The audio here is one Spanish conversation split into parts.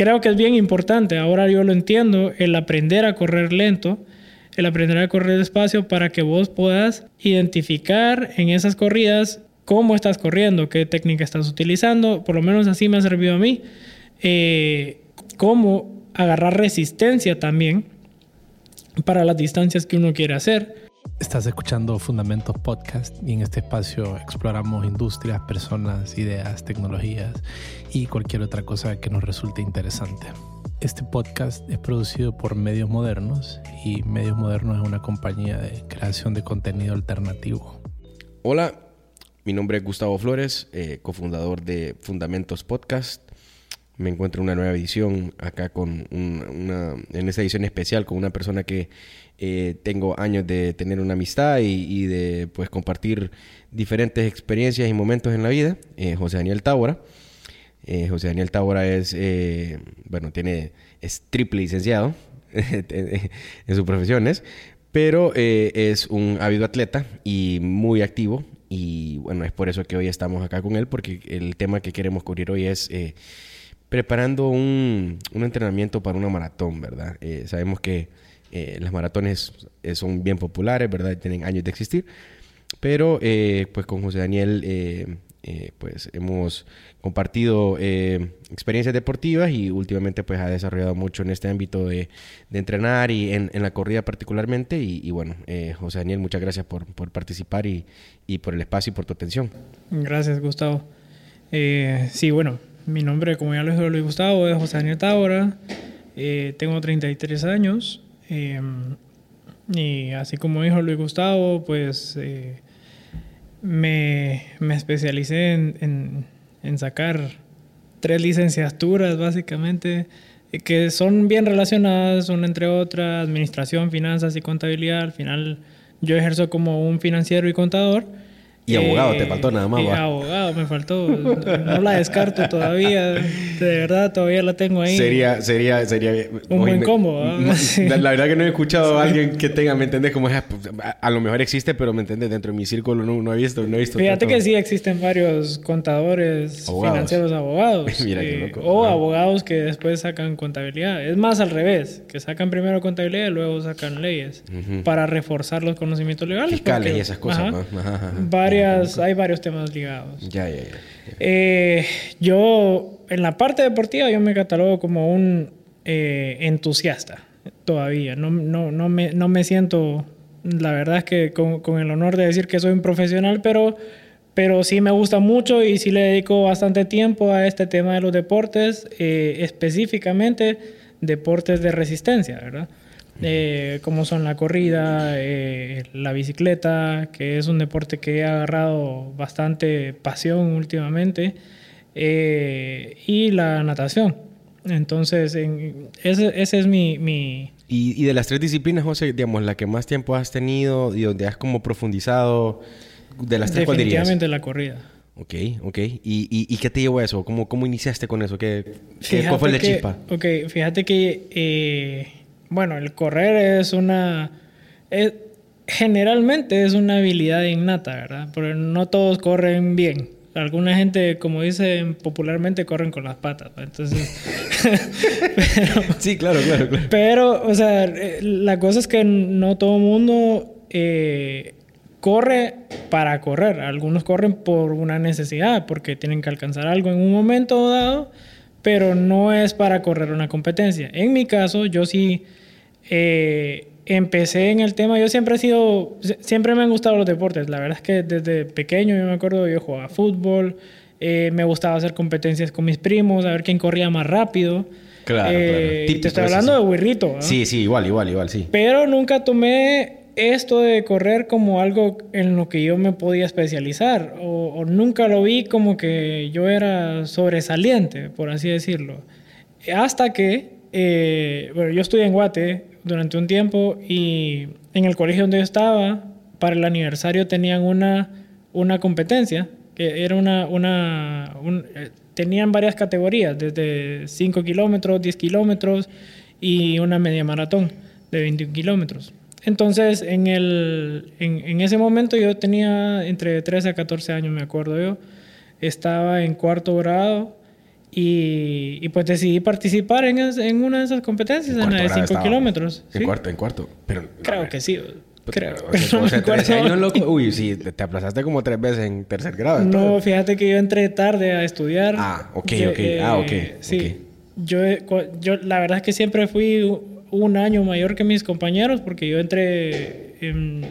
creo que es bien importante, ahora yo lo entiendo, el aprender a correr lento, el aprender a correr despacio para que vos puedas identificar en esas corridas cómo estás corriendo, qué técnica estás utilizando, por lo menos así me ha servido a mí, eh, cómo agarrar resistencia también para las distancias que uno quiere hacer. Estás escuchando Fundamentos Podcast y en este espacio exploramos industrias, personas, ideas, tecnologías y cualquier otra cosa que nos resulte interesante. Este podcast es producido por Medios Modernos y Medios Modernos es una compañía de creación de contenido alternativo. Hola, mi nombre es Gustavo Flores, eh, cofundador de Fundamentos Podcast. Me encuentro en una nueva edición acá con una, en esta edición especial con una persona que eh, tengo años de tener una amistad y, de pues compartir diferentes experiencias y momentos en la vida, eh, José Daniel Tábora. Eh, José Daniel Tábora es, eh, bueno, tiene, es triple licenciado en sus profesiones, pero eh, es un ávido atleta y muy activo. Y bueno, es por eso que hoy estamos acá con él, porque el tema que queremos cubrir hoy es preparando un, un, entrenamiento para una maratón, ¿verdad? sabemos que las maratones son bien populares, ¿verdad? Tienen años de existir. Pero pues con José Daniel eh, pues hemos compartido eh, experiencias deportivas y últimamente pues ha desarrollado mucho en este ámbito de, entrenar y en, la corrida particularmente y, bueno, eh, José Daniel, muchas gracias por, participar y, por el espacio y por tu atención. Gracias Gustavo. sí, bueno, mi nombre como ya lo dijo Luis Gustavo es José Daniel Tábora, tengo 33 años y así como dijo Luis Gustavo, pues me, me especialicé en, en, sacar tres licenciaturas básicamente que son bien relacionadas, son entre otras administración, finanzas y contabilidad. Al final yo ejerzo como un financiero y contador y abogado, te faltó nada más. Y abogado, me faltó. No la descarto todavía. De verdad, todavía la tengo ahí. Sería, sería, sería. Un buen combo. La, verdad que no he escuchado a alguien que tenga, ¿me entiendes? Como es, a, lo mejor existe, pero ¿me entiendes? Dentro de mi círculo no, no he visto, no he visto. Fíjate que sí existen varios contadores financieros abogados. Mira eh, O abogados que después sacan contabilidad. Es más al revés, que sacan primero contabilidad y luego sacan leyes para reforzar los conocimientos legales. Fiscales y esas cosas. Varias hay varios temas ligados. Ya, ya, ya. Eh, yo, en la parte deportiva, yo me catalogo como un eh, entusiasta todavía. No, no, no, me, no me siento, la verdad es que con, con, el honor de decir que soy un profesional, pero, pero sí me gusta mucho y sí le dedico bastante tiempo a este tema de los deportes, eh, específicamente deportes de resistencia, ¿verdad? Eh, como son la corrida, eh, la bicicleta, que es un deporte que he agarrado bastante pasión últimamente, eh, y la natación. Entonces, ese, ese, es mi... mi... Y, de las tres disciplinas, José, digamos, la que más tiempo has tenido y donde has como profundizado, de las tres, Definitivamente la corrida. Ok, ok. ¿Y, y, qué te llevó a eso? ¿Cómo, cómo iniciaste con eso? ¿Qué, qué ¿Cuál fue el de chispa? Ok, fíjate que eh, bueno, el correr es una... generalmente es una habilidad innata, ¿verdad? Pero no todos corren bien. Alguna gente, como dicen popularmente, corren con las patas. Entonces... sí, claro, claro, claro. Pero, o sea, la cosa es que no todo el mundo eh, corre para correr. Algunos corren por una necesidad, porque tienen que alcanzar algo en un momento dado, pero no es para correr una competencia. En mi caso, yo sí eh, empecé en el tema, yo siempre he sido, siempre me han gustado los deportes, la verdad es que desde pequeño yo me acuerdo, yo jugaba fútbol, eh, me gustaba hacer competencias con mis primos, a ver quién corría más rápido. Claro, eh, te estoy hablando de burrito. Sí, sí, igual, igual, igual, sí. Pero nunca tomé esto de correr como algo en lo que yo me podía especializar o, o, nunca lo vi como que yo era sobresaliente, por así decirlo. Hasta que, bueno, yo estudié en Guate, durante un tiempo y en el colegio donde yo estaba, para el aniversario tenían una, una competencia, que era una... una eh, tenían varias categorías, desde 5 kilómetros, 10 kilómetros y una media maratón de 21 kilómetros. Entonces, en, el, en, ese momento yo tenía entre 13 a 14 años, me acuerdo yo. Estaba en cuarto grado Y, y pues decidí participar en, es- en una de esas competencias, en, la de grado 5 estaba? kilómetros. En ¿sí? cuarto, en cuarto. Pero, Creo que sí. Creo. O sea, No o sea, me 13 acuerdo. años, loco. Uy, sí, te te aplazaste como tres veces en tercer grado. No, entonces. fíjate que yo entré tarde a estudiar. Ah, ok, Que, ok. Ah, ok, Sí. ok. Yo, eh, yo, la verdad es que siempre fui un año mayor que mis compañeros porque yo entré en...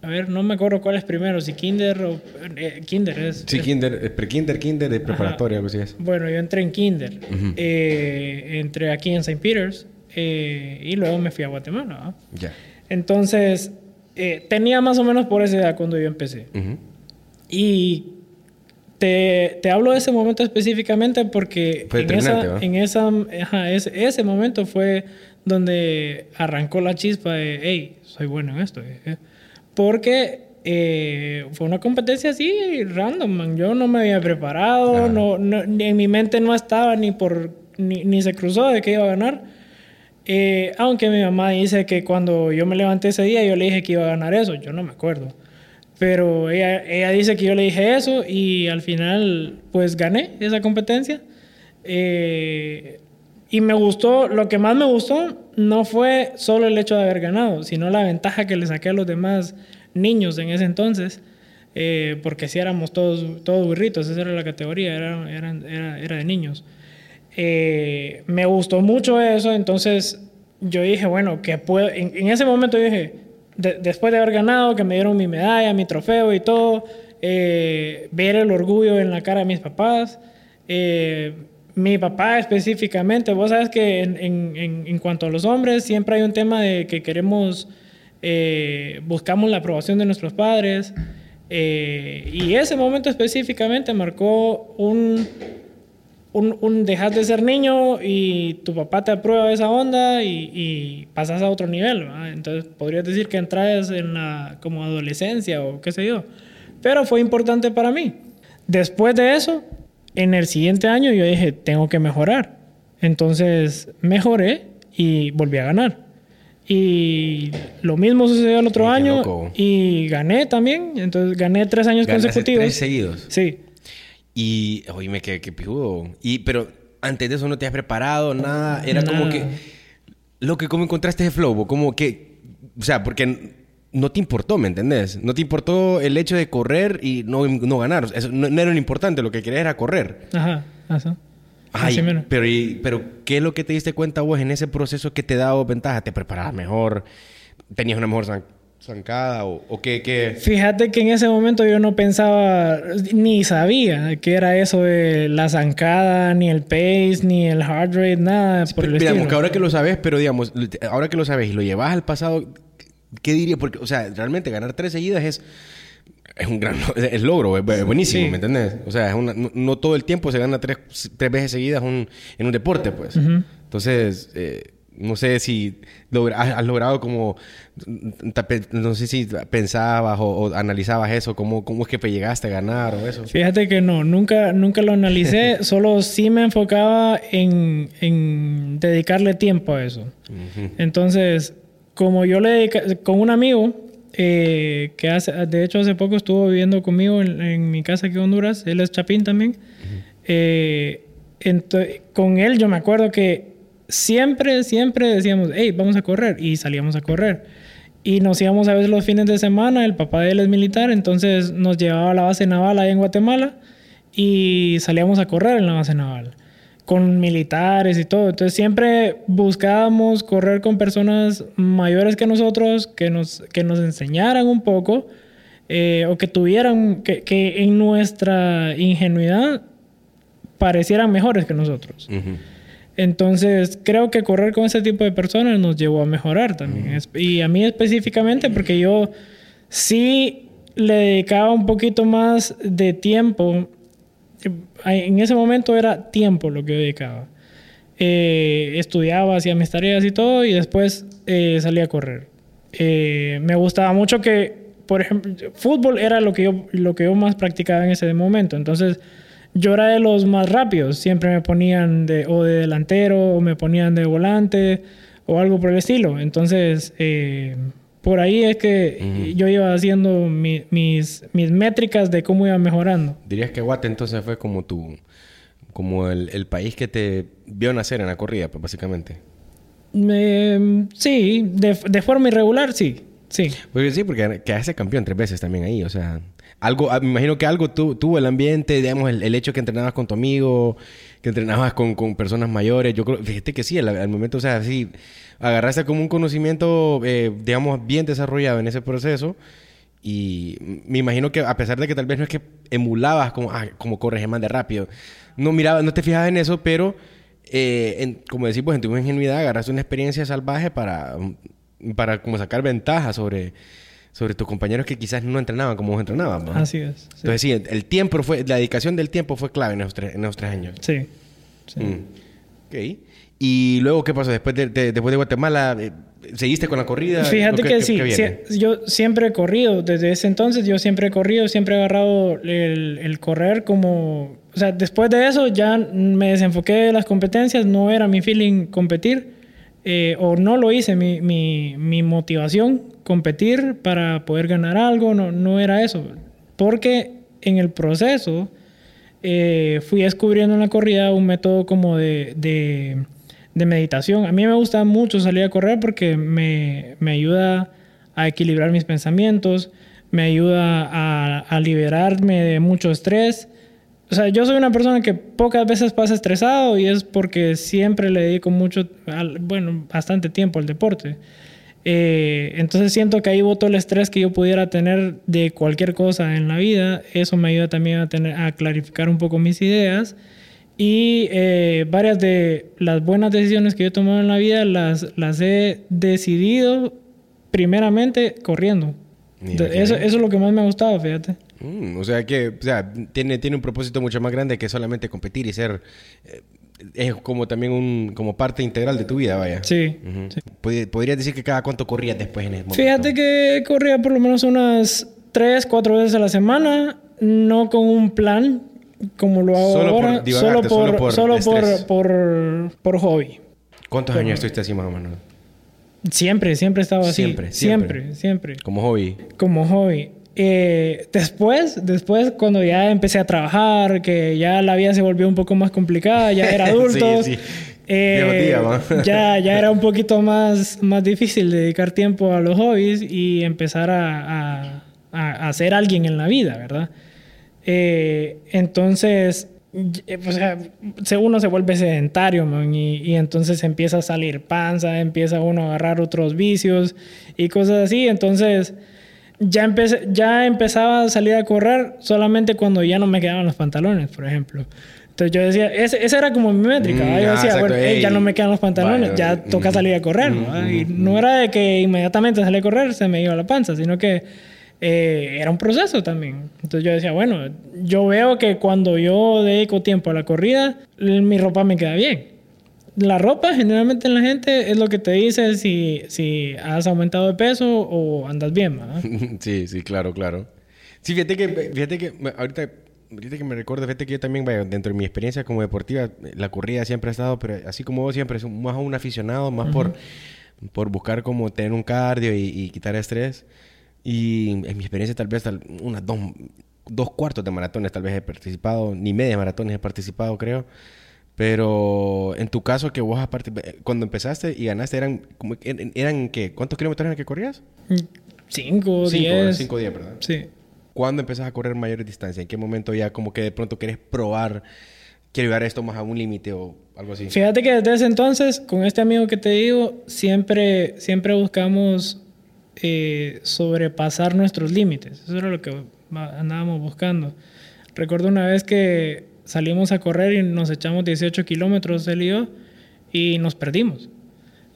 A ver, no me acuerdo cuál es primero, si kinder o... eh, kinder es... Sí, es- kinder, eh, pre-kinder, kinder, de preparatoria, algo así es. Bueno, yo entré en kinder. Eh, entré aquí en St. Peters eh, y luego me fui a Guatemala. Ya. Entonces, eh, tenía más o menos por esa edad cuando yo empecé. Y te, te hablo de ese momento específicamente porque Fue en, esa, en esa, ajá, ese, ese momento fue donde arrancó la chispa de, hey, soy bueno en esto. eh". Porque eh, fue una competencia así, random, man. Yo no me había preparado, Ajá. no, no- en mi mente no estaba ni por ni, ni se cruzó de que iba a ganar. Eh, aunque mi mamá dice que cuando yo me levanté ese día, yo le dije que iba a ganar eso. Yo no me acuerdo. Pero ella, ella dice que yo le dije eso y al final, pues gané esa competencia. Eh, y me gustó, lo que más me gustó no fue solo el hecho de haber ganado, sino la ventaja que le saqué a los demás niños en ese entonces. Eh, porque si éramos todos, todos burritos, esa era la categoría, era, eran- era, era de niños. Eh, me gustó mucho eso, entonces yo dije, bueno, que puedo, en, ese momento dije, de- después de haber ganado, que me dieron mi medalla, mi trofeo y todo, eh, ver el orgullo en la cara de mis papás, mi papá específicamente, vos sabes que en, cuanto a los hombres siempre hay un tema de que queremos, eh, buscamos la aprobación de nuestros padres, eh, y ese momento específicamente marcó un, un, un de ser niño y tu papá te aprueba esa onda y, y pasas a otro nivel. Entonces podrías decir que entras en la como adolescencia o qué sé yo. Pero fue importante para mí. Después de eso, en el siguiente año yo dije, tengo que mejorar. Entonces mejoré y volví a ganar. Y lo mismo sucedió el otro Qué año loco. y gané también. Entonces gané tres años Ganaste consecutivos. tres seguidos. Sí. Y, oíme, qué, qué pijudo. Y, pero antes de eso no te has preparado, nada. Era como que. Lo que, ¿cómo encontraste ese flow? Como que. O sea, porque no te importó, ¿me entendés? No te importó el hecho de correr y no, no ganar. Eso no, no era lo importante. Lo que querías era correr. Ajá, así. Ay, mero. pero, y- pero, ¿qué es lo que te diste cuenta vos en ese proceso que te daba ventaja? ¿Te preparabas mejor? ¿Tenías una mejor zan- zancada? ¿O, o qué, qué? Fíjate que en ese momento yo no pensaba, ni sabía qué era eso de la zancada, ni el pace, ni el heart rate, nada por el digamos estilo. que ahora que lo sabes, pero digamos, ahora que lo sabes y lo llevas al pasado, ¿qué dirías? Porque, o sea, realmente ganar tres seguidas es, es un gran es logro, es, es buenísimo, Sí. ¿me entendés? O sea, es una- no, no todo el tiempo se gana tres, tres veces seguidas un- en un deporte, pues. Ujú. Entonces, eh, no sé si logra- has, has logrado como, no sé si pensabas o, o analizabas eso, cómo, cómo es que te llegaste a ganar o eso. Fíjate que no, nunca, nunca lo analicé, solo sí me enfocaba en, en dedicarle tiempo a eso. Ujú. Entonces, como yo le con un amigo, eh, que hace, de hecho hace poco estuvo viviendo conmigo en, en mi casa aquí en Honduras, él es chapín también, eh, con él yo me acuerdo que siempre, siempre decíamos, hey, vamos a correr, y salíamos a correr. Y nos íbamos a veces los fines de semana, el papá de él es militar, entonces nos llevaba a la base naval ahí en Guatemala y salíamos a correr en la base naval con militares y todo. Entonces siempre buscábamos correr con personas mayores que nosotros, que nos, que nos enseñaran un poco eh, o que tuvieran, que, que en nuestra ingenuidad parecieran mejores que nosotros. Ujú. Entonces, creo que correr con ese tipo de personas nos llevó a mejorar también. Es- Y a mí específicamente, porque yo sí le dedicaba un poquito más de tiempo. Eh, En ese momento era tiempo lo que yo dedicaba. Eh, estudiaba, hacía mis tareas y todo, y después eh, salía a correr. Eh, me gustaba mucho que, por ejemplo, fútbol era lo que, yo, lo que yo más practicaba en ese momento. Entonces, yo era de los más rápidos. Siempre me ponían de, o de delantero o me ponían de volante o algo por el estilo. Entonces, eh, por ahí es que yo iba haciendo mi- mis, mis métricas de cómo iba mejorando. Dirías que Guate entonces fue como tu como el, el país que te vio nacer en la corrida, pues básicamente. Eh, sí, de, de forma irregular, sí. Sí. Porque sí, porque quedaste campeón tres veces también ahí, o sea, algo, ah, me imagino que algo tu- tuvo el ambiente, digamos, el, el hecho que entrenabas con tu amigo, que entrenabas con, con personas mayores, yo creo, fíjate que sí, al, al momento, o sea, sí, agarraste como un conocimiento, eh, digamos, bien desarrollado en ese proceso, y me imagino que a pesar de que tal vez no es que emulabas como, ah, como corres man de rápido, no miraba, no te fijabas en eso, pero, eh, en- como decimos, en tu ingenuidad agarraste una experiencia salvaje para, para como sacar ventaja sobre, sobre tus compañeros que quizás no entrenaban como vos entrenabas. ¿no? Así es. Sí. Entonces sí, el tiempo fue, la dedicación del tiempo fue clave en esos tres, en esos tres años. sí. sí. Mm. Ok. Y luego, ¿qué pasó? Después de, de- después de Guatemala, eh, ¿seguiste con la corrida? Fíjate ¿O qué- que sí, yo siempre he corrido, desde ese entonces yo siempre he corrido, siempre he agarrado el, el correr como, o sea, después de eso ya me desenfoqué de las competencias, no era mi feeling competir, eh, o no lo hice, mi, mi, mi motivación competir para poder ganar algo, no, no era eso, porque en el proceso eh, fui descubriendo en la corrida un método como de, de, meditación. A mí me gusta mucho salir a correr porque me, me ayuda a equilibrar mis pensamientos, me ayuda a, a liberarme de mucho estrés. O sea, yo soy una persona que pocas veces pasa estresado y es porque siempre le dedico mucho, al- bueno, bastante tiempo al deporte. Eh, entonces siento que ahí voto el estrés que yo pudiera tener de cualquier cosa en la vida. Eso me ayuda también a, tener, a clarificar un poco mis ideas. Y eh, varias de las buenas decisiones que yo he tomado en la vida las, las he decidido primeramente corriendo. Eso, eso es lo que más me ha gustado, fíjate. Mm, o sea que, o sea, tiene, tiene un propósito mucho más grande que solamente competir y ser, eh, es como también un, como parte integral de tu vida, vaya. Sí. Ujú. sí. Pod- Podrías decir que cada cuánto corrías después en ese momento. Fíjate que corría por lo menos unas tres, cuatro veces a la semana, no con un plan como lo hago Solo por ahora, divagarte, solo por, solo por solo por, por, por hobby. ¿Cuántos años estuviste así más o menos? Siempre, siempre estaba así. Siempre, siempre. siempre, siempre. Como hobby. Como hobby. Eh, después, después, cuando ya empecé a trabajar, que ya la vida se volvió un poco más complicada, ya era adulto. Sí, sí. eh, ya, ya era un poquito más, más difícil dedicar tiempo a los hobbies y empezar a, a- a- a ser alguien en la vida, ¿verdad? Eh, entonces, eh, o sea, se- uno se vuelve sedentario, man, y, y entonces empieza a salir panza, empieza uno a agarrar otros vicios y cosas así. Entonces, ya, empecé, ya empezaba a salir a correr solamente cuando ya no me quedaban los pantalones, por ejemplo. Entonces yo decía, ese- esa era como mi métrica. Mm. Yo decía, bueno, ya no me quedan los pantalones, vaya, ya toca mm, salir a correr. mm, mm, y no era de que inmediatamente salí a correr, se me iba la panza, sino que eh, era un proceso también. Entonces yo decía, bueno, yo veo que cuando yo dedico tiempo a la corrida, mi ropa me queda bien. La ropa generalmente en la gente es lo que te dice si, si has aumentado de peso o andas bien, ¿va? sí, sí, claro, claro. Sí, fíjate que, fíjate que ahorita, ahorita que me recuerdo, fíjate que yo también, vaya, dentro de mi experiencia como deportiva, la corrida siempre ha estado, pero así como vos siempre, más un aficionado, más por, por buscar como tener un cardio y, y quitar estrés. Y en mi experiencia tal vez tal- unas dos, dos cuartos de maratones tal vez he participado, ni media maratones he participado, creo. Pero en tu caso que vos aparte, cuando empezaste y ganaste, eran, como, eran, eran ¿qué? ¿Cuántos kilómetros eran que corrías? Cinco, Cinco, diez. cinco días, ¿verdad? Sí. ¿Cuándo empezás a correr mayores distancias? ¿En qué momento ya como que de pronto quieres probar, quiero llevar esto más a un límite o algo así? Fíjate que desde ese entonces, con este amigo que te digo, siempre, siempre buscamos eh, sobrepasar nuestros límites. Eso era lo que andábamos buscando. Recuerdo una vez que salimos a correr y nos echamos 18 kilómetros él y yo y nos perdimos.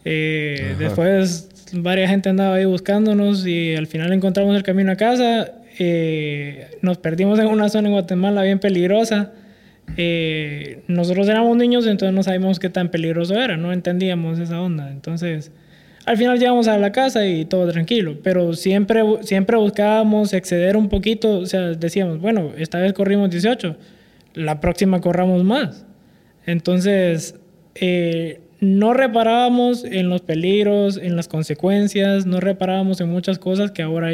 Eh, después varias gente andaba ahí buscándonos y al final encontramos el camino a casa. Eh, nos perdimos en una zona en Guatemala bien peligrosa. Eh, nosotros éramos niños, entonces no sabíamos qué tan peligroso era, no entendíamos esa onda. Entonces, al final llegamos a la casa y todo tranquilo, pero siempre, siempre buscábamos exceder un poquito, o sea, decíamos, bueno, esta vez corrimos 18, la próxima corramos más. Entonces, eh, no reparábamos en los peligros, en las consecuencias, no reparábamos en muchas cosas que ahora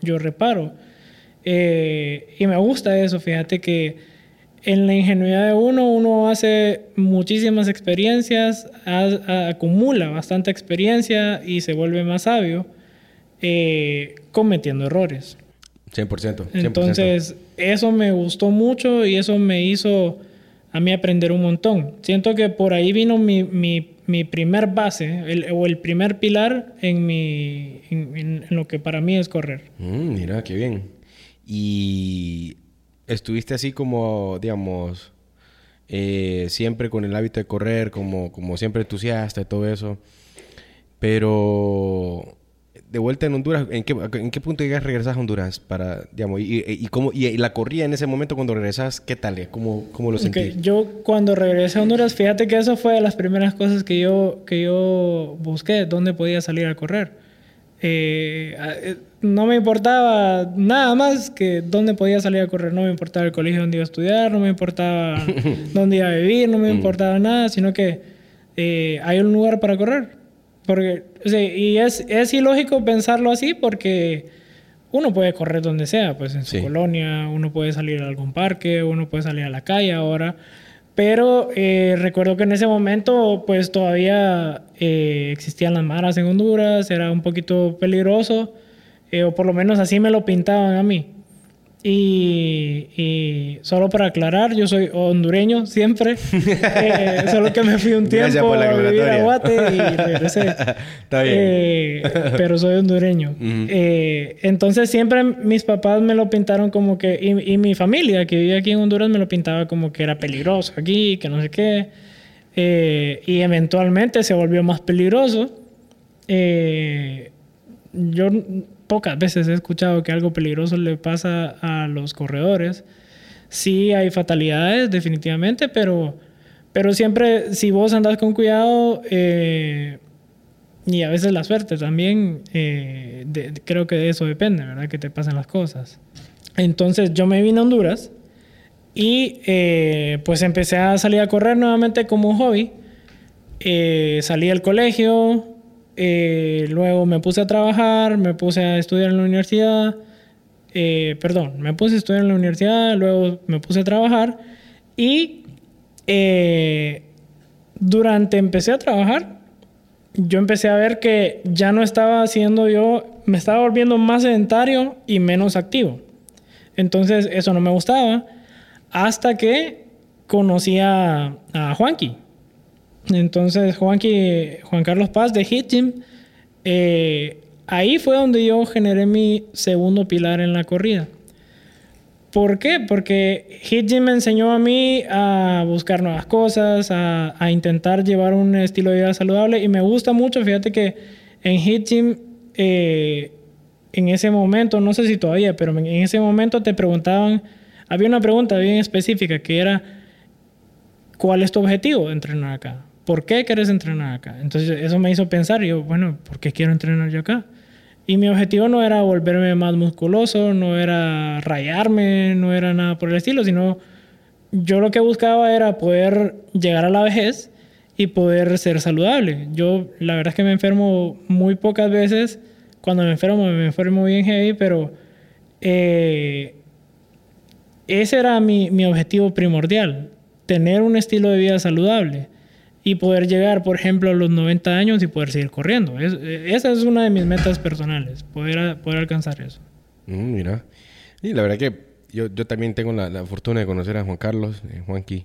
yo reparo. Eh, y me gusta eso, fíjate que en la ingenuidad de uno, uno hace muchísimas experiencias, acumula bastante experiencia y se vuelve más sabio eh, cometiendo errores. 100%, Entonces, eso me gustó mucho y eso me hizo a mí aprender un montón. Siento que por ahí vino mi, mi, mi primer base o el primer pilar en, mi, en, lo que para mí es correr. Mm, mira, qué bien. Y estuviste así como, digamos, eh, siempre con el hábito de correr, como, como siempre entusiasta y todo eso. Pero de vuelta en Honduras, ¿en qué, en qué punto llegas, regresas a Honduras? Para, digamos, y, y, cómo, y, la corría en ese momento cuando regresas, ¿qué tal? ¿Cómo, cómo lo sentí? Yo cuando regresé a Honduras, fíjate que eso fue de las primeras cosas que yo, que yo busqué, dónde podía salir a correr. Eh, eh, no me importaba nada más que dónde podía salir a correr, no me importaba el colegio donde iba a estudiar, no me importaba dónde iba a vivir, no me mm. importaba nada, sino que eh, hay un lugar para correr porque, y es, es ilógico pensarlo así porque uno puede correr donde sea, pues en su colonia, uno puede salir a algún parque, uno puede salir a la calle ahora. Pero eh, recuerdo que en ese momento, pues todavía eh, existían las maras en Honduras, era un poquito peligroso, eh, o por lo menos así me lo pintaban a mí. Y, solo para aclarar, yo soy hondureño siempre. Eh, solo que me fui un tiempo a vivir a Guate y regresé. Está bien. Eh, pero soy hondureño. Eh, entonces siempre mis papás me lo pintaron como que... Y, mi familia que vivía aquí en Honduras me lo pintaba como que era peligroso aquí, que no sé qué. y eventualmente se volvió más peligroso. Yo pocas veces he escuchado que algo peligroso le pasa a los corredores. Sí hay fatalidades, definitivamente, pero, pero siempre si vos andás con cuidado, eh, y a veces la suerte también, eh, creo que de eso depende, ¿verdad? Que te pasen las cosas. Entonces yo me vine a Honduras y eh, pues empecé a salir a correr nuevamente como un hobby. salí al colegio, eh, luego me puse a trabajar, me puse a estudiar en la universidad. Eh, perdón, me puse a estudiar en la universidad, luego me puse a trabajar y eh, durante empecé a trabajar, yo empecé a ver que ya no estaba haciendo yo, me estaba volviendo más sedentario y menos activo. Entonces eso no me gustaba hasta que conocí a, a Juanqui. Entonces, Juan, Juan Carlos Paz de Hit Gym, eh, ahí fue donde yo generé mi segundo pilar en la corrida. ¿Por qué? Porque Hit Gym me enseñó a mí a buscar nuevas cosas, a, intentar llevar un estilo de vida saludable y me gusta mucho, fíjate que en Hit Gym, eh, en ese momento, no sé si todavía, pero en ese momento te preguntaban, había una pregunta bien específica que era, ¿cuál es tu objetivo de entrenar acá? ¿Por qué quieres entrenar acá? Entonces eso me hizo pensar, yo, bueno, ¿por qué quiero entrenar yo acá? Y mi objetivo no era volverme más musculoso, no era rayarme, no era nada por el estilo, sino yo lo que buscaba era poder llegar a la vejez y poder ser saludable. Yo la verdad es que me enfermo muy pocas veces. Cuando me enfermo, me enfermo bien heavy, pero eh, ese era mi objetivo primordial, tener un estilo de vida saludable y poder llegar, por ejemplo, a los 90 años y poder seguir corriendo. esa es una de mis metas personales, poder, poder alcanzar eso. Mm, mira, y la verdad que yo, yo también tengo la, fortuna de conocer a Juan Carlos, eh, Juanqui,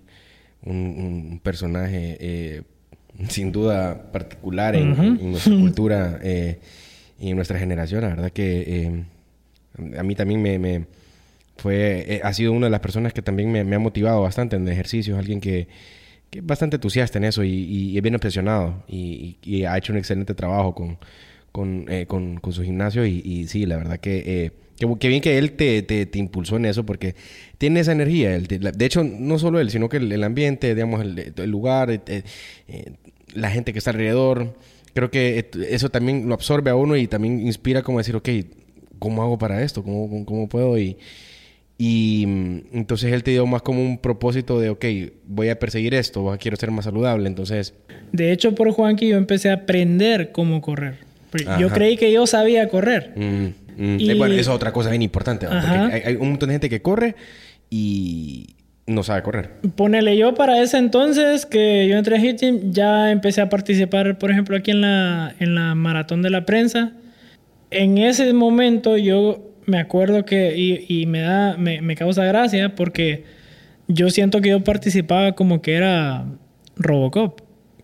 un, personaje eh, sin duda particular en, nuestra cultura eh, y en nuestra generación. La verdad que a mí también me, me fue, ha sido una de las personas que también me, me ha motivado bastante en ejercicios, alguien que que es bastante entusiasta en eso y, y, es bien obsesionado y, y, ha hecho un excelente trabajo con, con, eh, con, con su gimnasio y, sí, la verdad que, eh, que, bien que él te, te, te, impulsó en eso porque tiene esa energía. de hecho, no solo él, sino que el, ambiente, digamos, el, el lugar, eh, la gente que está alrededor, creo que eso también lo absorbe a uno y también inspira como decir, ok, ¿cómo hago para esto? ¿Cómo, cómo puedo? Y, y mm, entonces él te dio más como un propósito de, ok, voy a perseguir esto, quiero ser más saludable. Entonces... De hecho, por Juanqui yo empecé a aprender cómo correr. Yo creí que yo sabía correr. Mm, mm. Eh, bueno, eso es otra cosa bien importante. Porque hay, un montón de gente que corre y no sabe correr. Ponele yo para ese entonces que yo entré a Hit Gym, ya empecé a participar, por ejemplo, aquí en la, en la maratón de la prensa. En ese momento yo me acuerdo que, y, y me da, me, me causa gracia porque yo siento que yo participaba como que era Robocop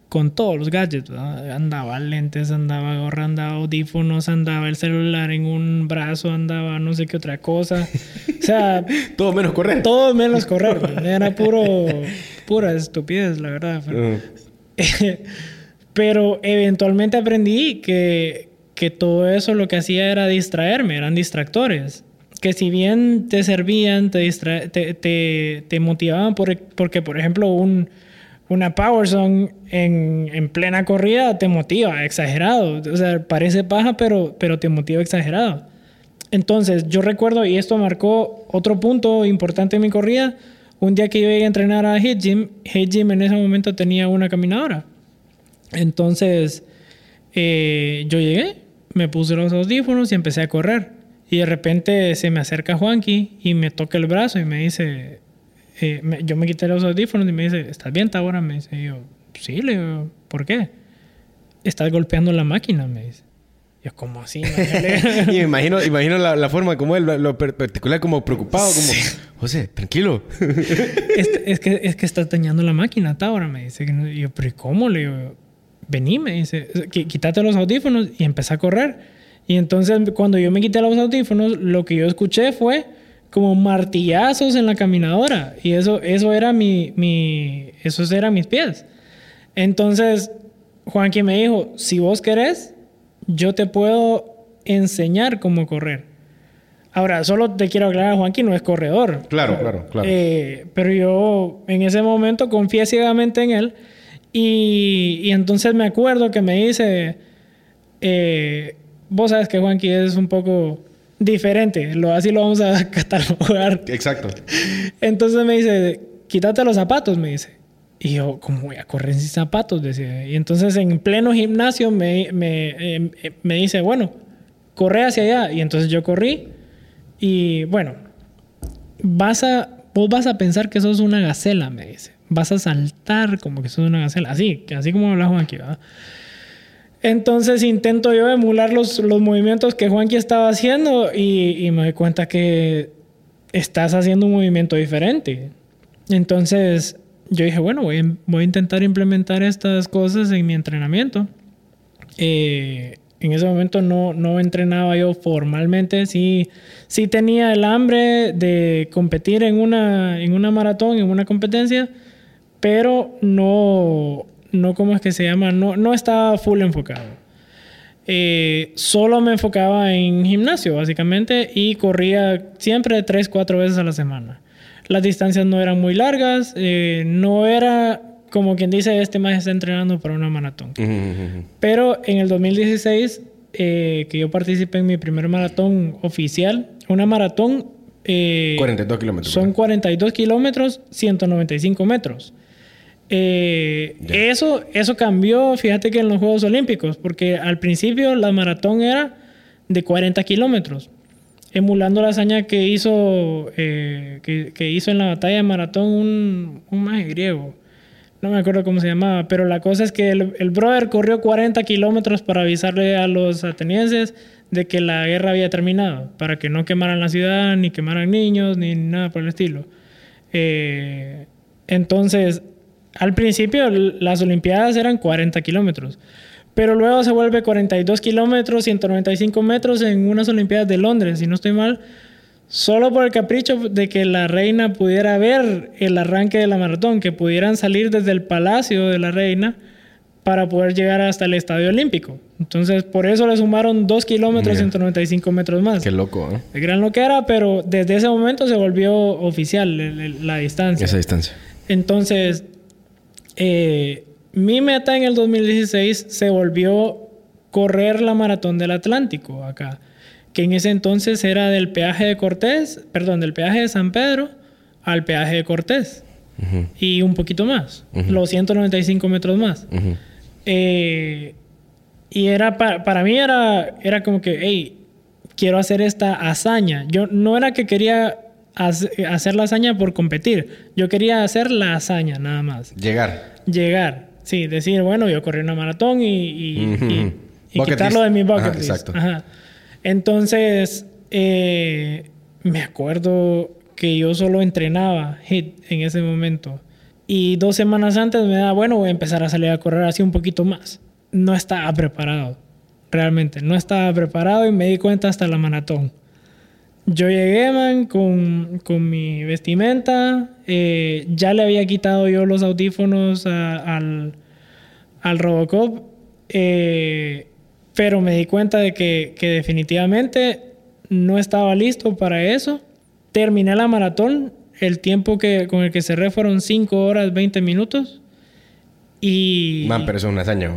con todos los gadgets. ¿verdad? Andaba lentes, andaba gorra, andaba audífonos, andaba el celular en un brazo, andaba no sé qué otra cosa. O sea, Todo menos correr. todo menos correr. ¿verdad? Era puro, pura estupidez, la verdad. Pero, pero eventualmente aprendí que, que todo eso lo que hacía era distraerme, eran distractores. Que si bien te servían, te, te, te motivaban por- porque, por ejemplo, un, una Power Song en, en plena corrida te motiva, exagerado. O sea, parece paja, pero, pero te motiva exagerado. Entonces, yo recuerdo, y esto marcó otro punto importante en mi corrida, un día que yo llegué a entrenar a Hit Gym, Hit Gym en ese momento tenía una caminadora. Entonces, eh, yo llegué, me puse los audífonos y empecé a correr. Y de repente se me acerca Juanqui y me toca el brazo y me dice, eh, me- yo me quité los audífonos y me dice, ¿estás bien, Tabora? Me dice, y yo, sí, le digo, ¿por qué? Estás golpeando la máquina, me dice. Yo, ¿cómo así? y me imagino, imagino la, la forma como él, lo, particular, como preocupado, como, José, tranquilo. es, es que, es que estás dañando la máquina, Taura, me dice. Y yo, pero ¿y cómo? Le digo, vení, me dice, "Qui- quítate los audífonos y empecé a correr. Y entonces cuando yo me quité los audífonos, lo que yo escuché fue como martillazos en la caminadora. Y eso, eso era mi, mi, esos eran mis pies. Entonces, Juanqui me dijo, si vos querés, yo te puedo enseñar cómo correr. Ahora, solo te quiero aclarar, Juanqui no es corredor. Claro, claro, claro. Eh, pero yo en ese momento confié ciegamente en él. Y, y entonces me acuerdo que me dice, eh, vos sabes que Juanqui es un poco diferente, lo, así lo vamos a catalogar. Exacto. Entonces me dice, quítate los zapatos, me dice. Y yo, ¿cómo voy a correr sin zapatos? Decía. Y entonces en pleno gimnasio me, me, eh, eh, me dice, bueno, corre hacia allá. Y entonces yo corrí. Y bueno, vas a, vos vas a pensar que sos una gacela, me dice. Vas a saltar como que sos una gacela. Así, así como habla Juanqui, ¿verdad? Entonces intento yo emular los, los movimientos que Juanqui estaba haciendo y, y me doy cuenta que estás haciendo un movimiento diferente. Entonces yo dije, bueno, voy, a- voy a intentar implementar estas cosas en mi entrenamiento. Eh, en ese momento no, no entrenaba yo formalmente, sí, sí tenía el hambre de competir en una, en una maratón, en una competencia, pero no, no ¿cómo es que se llama? No, no estaba full enfocado. Eh, solo me enfocaba en gimnasio, básicamente, y corría siempre tres, cuatro veces a la semana. Las distancias no eran muy largas, eh, no era como quien dice, este más está entrenando para una maratón. Ujú, ujú. Pero en el 2016, eh, que yo participé en mi primer maratón oficial, una maratón... eh, 42 kilómetros. son 42 kilómetros, 195 metros. Eh, eso, eso cambió, fíjate que en los Juegos Olímpicos, porque al principio la maratón era de 40 kilómetros, emulando la hazaña que hizo, eh, que, que hizo en la batalla de maratón un, un maje griego. No me acuerdo cómo se llamaba, pero la cosa es que el, el brother corrió 40 kilómetros para avisarle a los atenienses de que la guerra había terminado, para que no quemaran la ciudad, ni quemaran niños, ni nada por el estilo. Eh, entonces, al principio las Olimpiadas eran 40 kilómetros, pero luego se vuelve 42 kilómetros, 195 metros en unas Olimpiadas de Londres, si no estoy mal, solo por el capricho de que la reina pudiera ver el arranque de la maratón, que pudieran salir desde el palacio de la reina para poder llegar hasta el estadio olímpico. Entonces, por eso le sumaron 2 kilómetros, Ya. 195 metros más. Qué loco, ¿eh? El gran lo que era, pero desde ese momento se volvió oficial el- el- la distancia. Esa distancia. Entonces, eh, mi meta en el 2016 se volvió correr la maratón del Atlántico acá, que en ese entonces era del peaje de Cortés, perdón, del peaje de San Pedro al peaje de Cortés y un poquito más, Ujú. los 195 metros más. Eh, y era pa- para mí era, era como que, hey, quiero hacer esta hazaña. Yo no era que quería hacer la hazaña por competir. Yo quería hacer la hazaña nada más. Llegar. Llegar. Sí, decir, bueno, yo corrí una maratón y, quitarlo de mi bucket list. Exacto. Entonces, eh, me acuerdo que yo solo entrenaba HIT en ese momento. Y dos semanas antes me da, bueno, voy a empezar a salir a correr así un poquito más. No estaba preparado, realmente. No estaba preparado y me di cuenta hasta la maratón. Yo llegué, man, con, con mi vestimenta. Eh, ya le había quitado yo los audífonos al, al Robocop. Eh, pero me di cuenta de que, que definitivamente no estaba listo para eso. Terminé la maratón el tiempo que, con el que cerré fueron 5 horas 20 minutos. Y. Man, pero eso es un hazaña.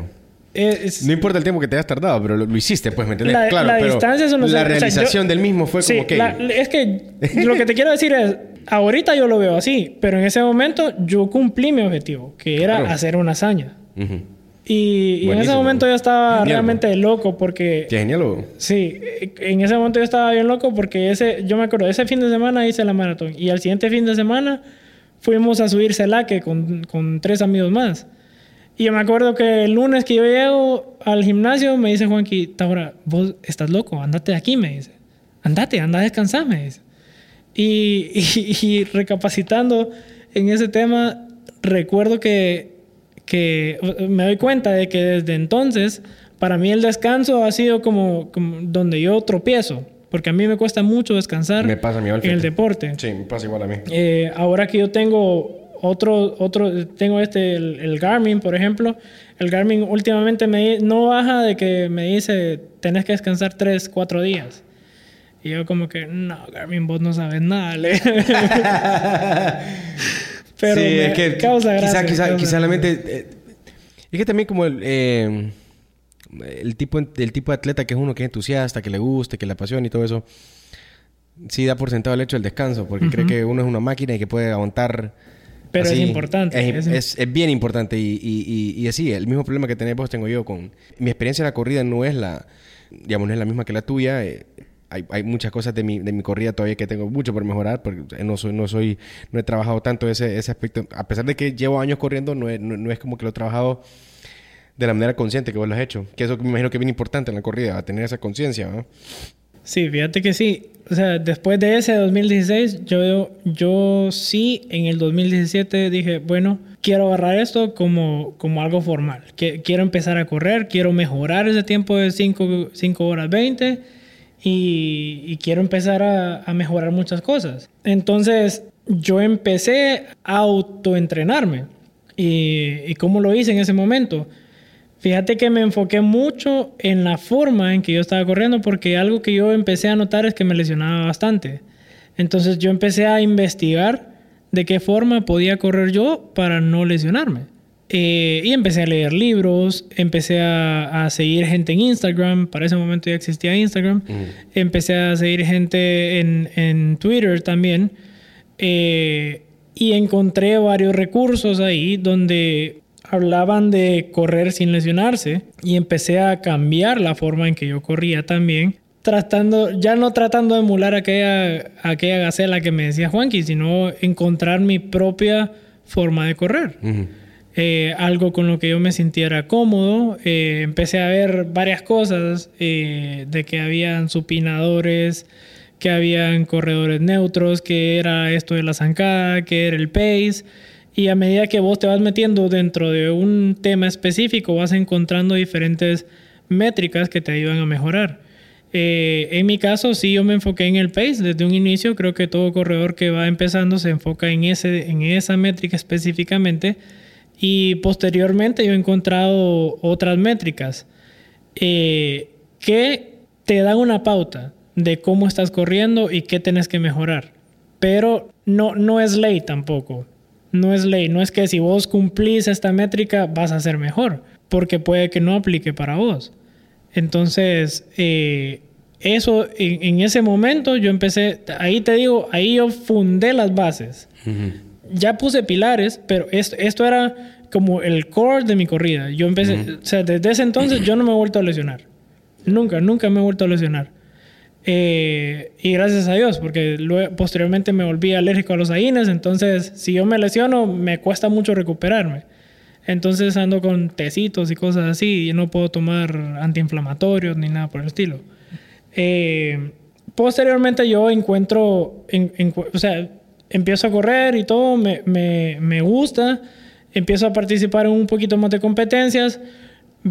No importa el tiempo que te hayas tardado, pero lo, hiciste, pues, ¿me entiendes? La, claro, la distancia es La realización del mismo fue como que. es que lo que te quiero decir es. Ahorita yo lo veo así, pero en ese momento yo cumplí mi objetivo, que era hacer una hazaña. Y, en ese momento yo estaba realmente loco porque... Qué genial. Sí, en ese momento yo estaba bien loco porque ese, yo me acuerdo, ese fin de semana hice la maratón y al siguiente fin de semana fuimos a subir Celaque con, con tres amigos más. Y yo me acuerdo que el lunes que yo llego al gimnasio me dice Juanqui, Taura, vos estás loco, andate de aquí, me dice. Andate, anda a descansar, me dice. Y, y recapacitando en ese tema, recuerdo que que me doy cuenta de que desde entonces, para mí el descanso ha sido como, donde yo tropiezo. Porque a mí me cuesta mucho descansar me pasa en el deporte. Sí, me pasa igual a mí. Eh, ahora que yo tengo otro, otro tengo este, el, Garmin, por ejemplo. El Garmin últimamente me, no baja de que me dice, tenés que descansar 3, 4 días. Y yo como que, no, Garmin, vos no sabes nada. Pero sí, es que causa gracia. Quizá, quizá, la mente... Eh, es que también como el, eh, el, tipo, el tipo de atleta que es uno que es entusiasta, que le guste, que le apasiona y todo eso, sí da por sentado el hecho del descanso, porque cree que uno es una máquina y que puede aguantar... Pero es importante. Es, es, bien importante y, y, y, así, el mismo problema que tenés vos tengo yo con... Mi experiencia en la corrida no es la, digamos, no es la misma que la tuya. Eh, hay, hay, muchas cosas de mi, de mi corrida todavía que tengo mucho por mejorar, porque no soy, no soy, no he trabajado tanto ese, ese aspecto. A pesar de que llevo años corriendo, no, no, es como que lo he trabajado de la manera consciente que vos lo has hecho. Que eso me imagino que es bien importante en la corrida, tener esa conciencia, ¿no? Sí, fíjate que sí. O sea, después de ese 2016, yo, yo sí en el 2017 dije, bueno, quiero agarrar esto como, como algo formal. quiero empezar a correr, quiero mejorar ese tiempo de 5 horas 20 y, quiero empezar a, mejorar muchas cosas. Entonces yo empecé a autoentrenarme. ¿Y, ¿Y cómo lo hice en ese momento? Fíjate que me enfoqué mucho en la forma en que yo estaba corriendo porque algo que yo empecé a notar es que me lesionaba bastante. Entonces yo empecé a investigar de qué forma podía correr yo para no lesionarme. Eh, y empecé a leer libros, empecé a, seguir gente en Instagram, para ese momento ya existía Instagram, empecé a seguir gente en, Twitter también, eh, y encontré varios recursos ahí donde hablaban de correr sin lesionarse, y empecé a cambiar la forma en que yo corría también, tratando, ya no tratando de emular aquella, aquella gacela que me decía Juanqui, sino encontrar mi propia forma de correr. Eh, algo con lo que yo me sintiera cómodo. Eh, empecé a ver varias cosas eh, de que habían supinadores, que habían corredores neutros, que era esto de la zancada, que era el pace. Y a medida que vos te vas metiendo dentro de un tema específico, vas encontrando diferentes métricas que te ayudan a mejorar. en mi caso, sí, yo me enfoqué en el pace desde un inicio. Creo que todo corredor que va empezando se enfoca en, ese, en esa métrica específicamente y posteriormente yo he encontrado otras métricas eh, que te dan una pauta de cómo estás corriendo y qué tienes que mejorar. Pero no, no es ley tampoco. No es ley. No es que si vos cumplís esta métrica vas a ser mejor. Porque puede que no aplique para vos. Entonces, eh, eso en, ese momento yo empecé, ahí te digo, ahí yo fundé las bases ya puse pilares, pero esto, esto era como el core de mi corrida. Yo empecé, o sea, desde ese entonces yo no me he vuelto a lesionar. Nunca, nunca me he vuelto a lesionar. Eh, y gracias a Dios, porque luego, posteriormente me volví alérgico a los AINES, entonces si yo me lesiono me cuesta mucho recuperarme. Entonces ando con tecitos y cosas así y no puedo tomar antiinflamatorios ni nada por el estilo. Eh, posteriormente yo encuentro, o sea, empiezo a correr y todo, me, me, me gusta, empiezo a participar en un poquito más de competencias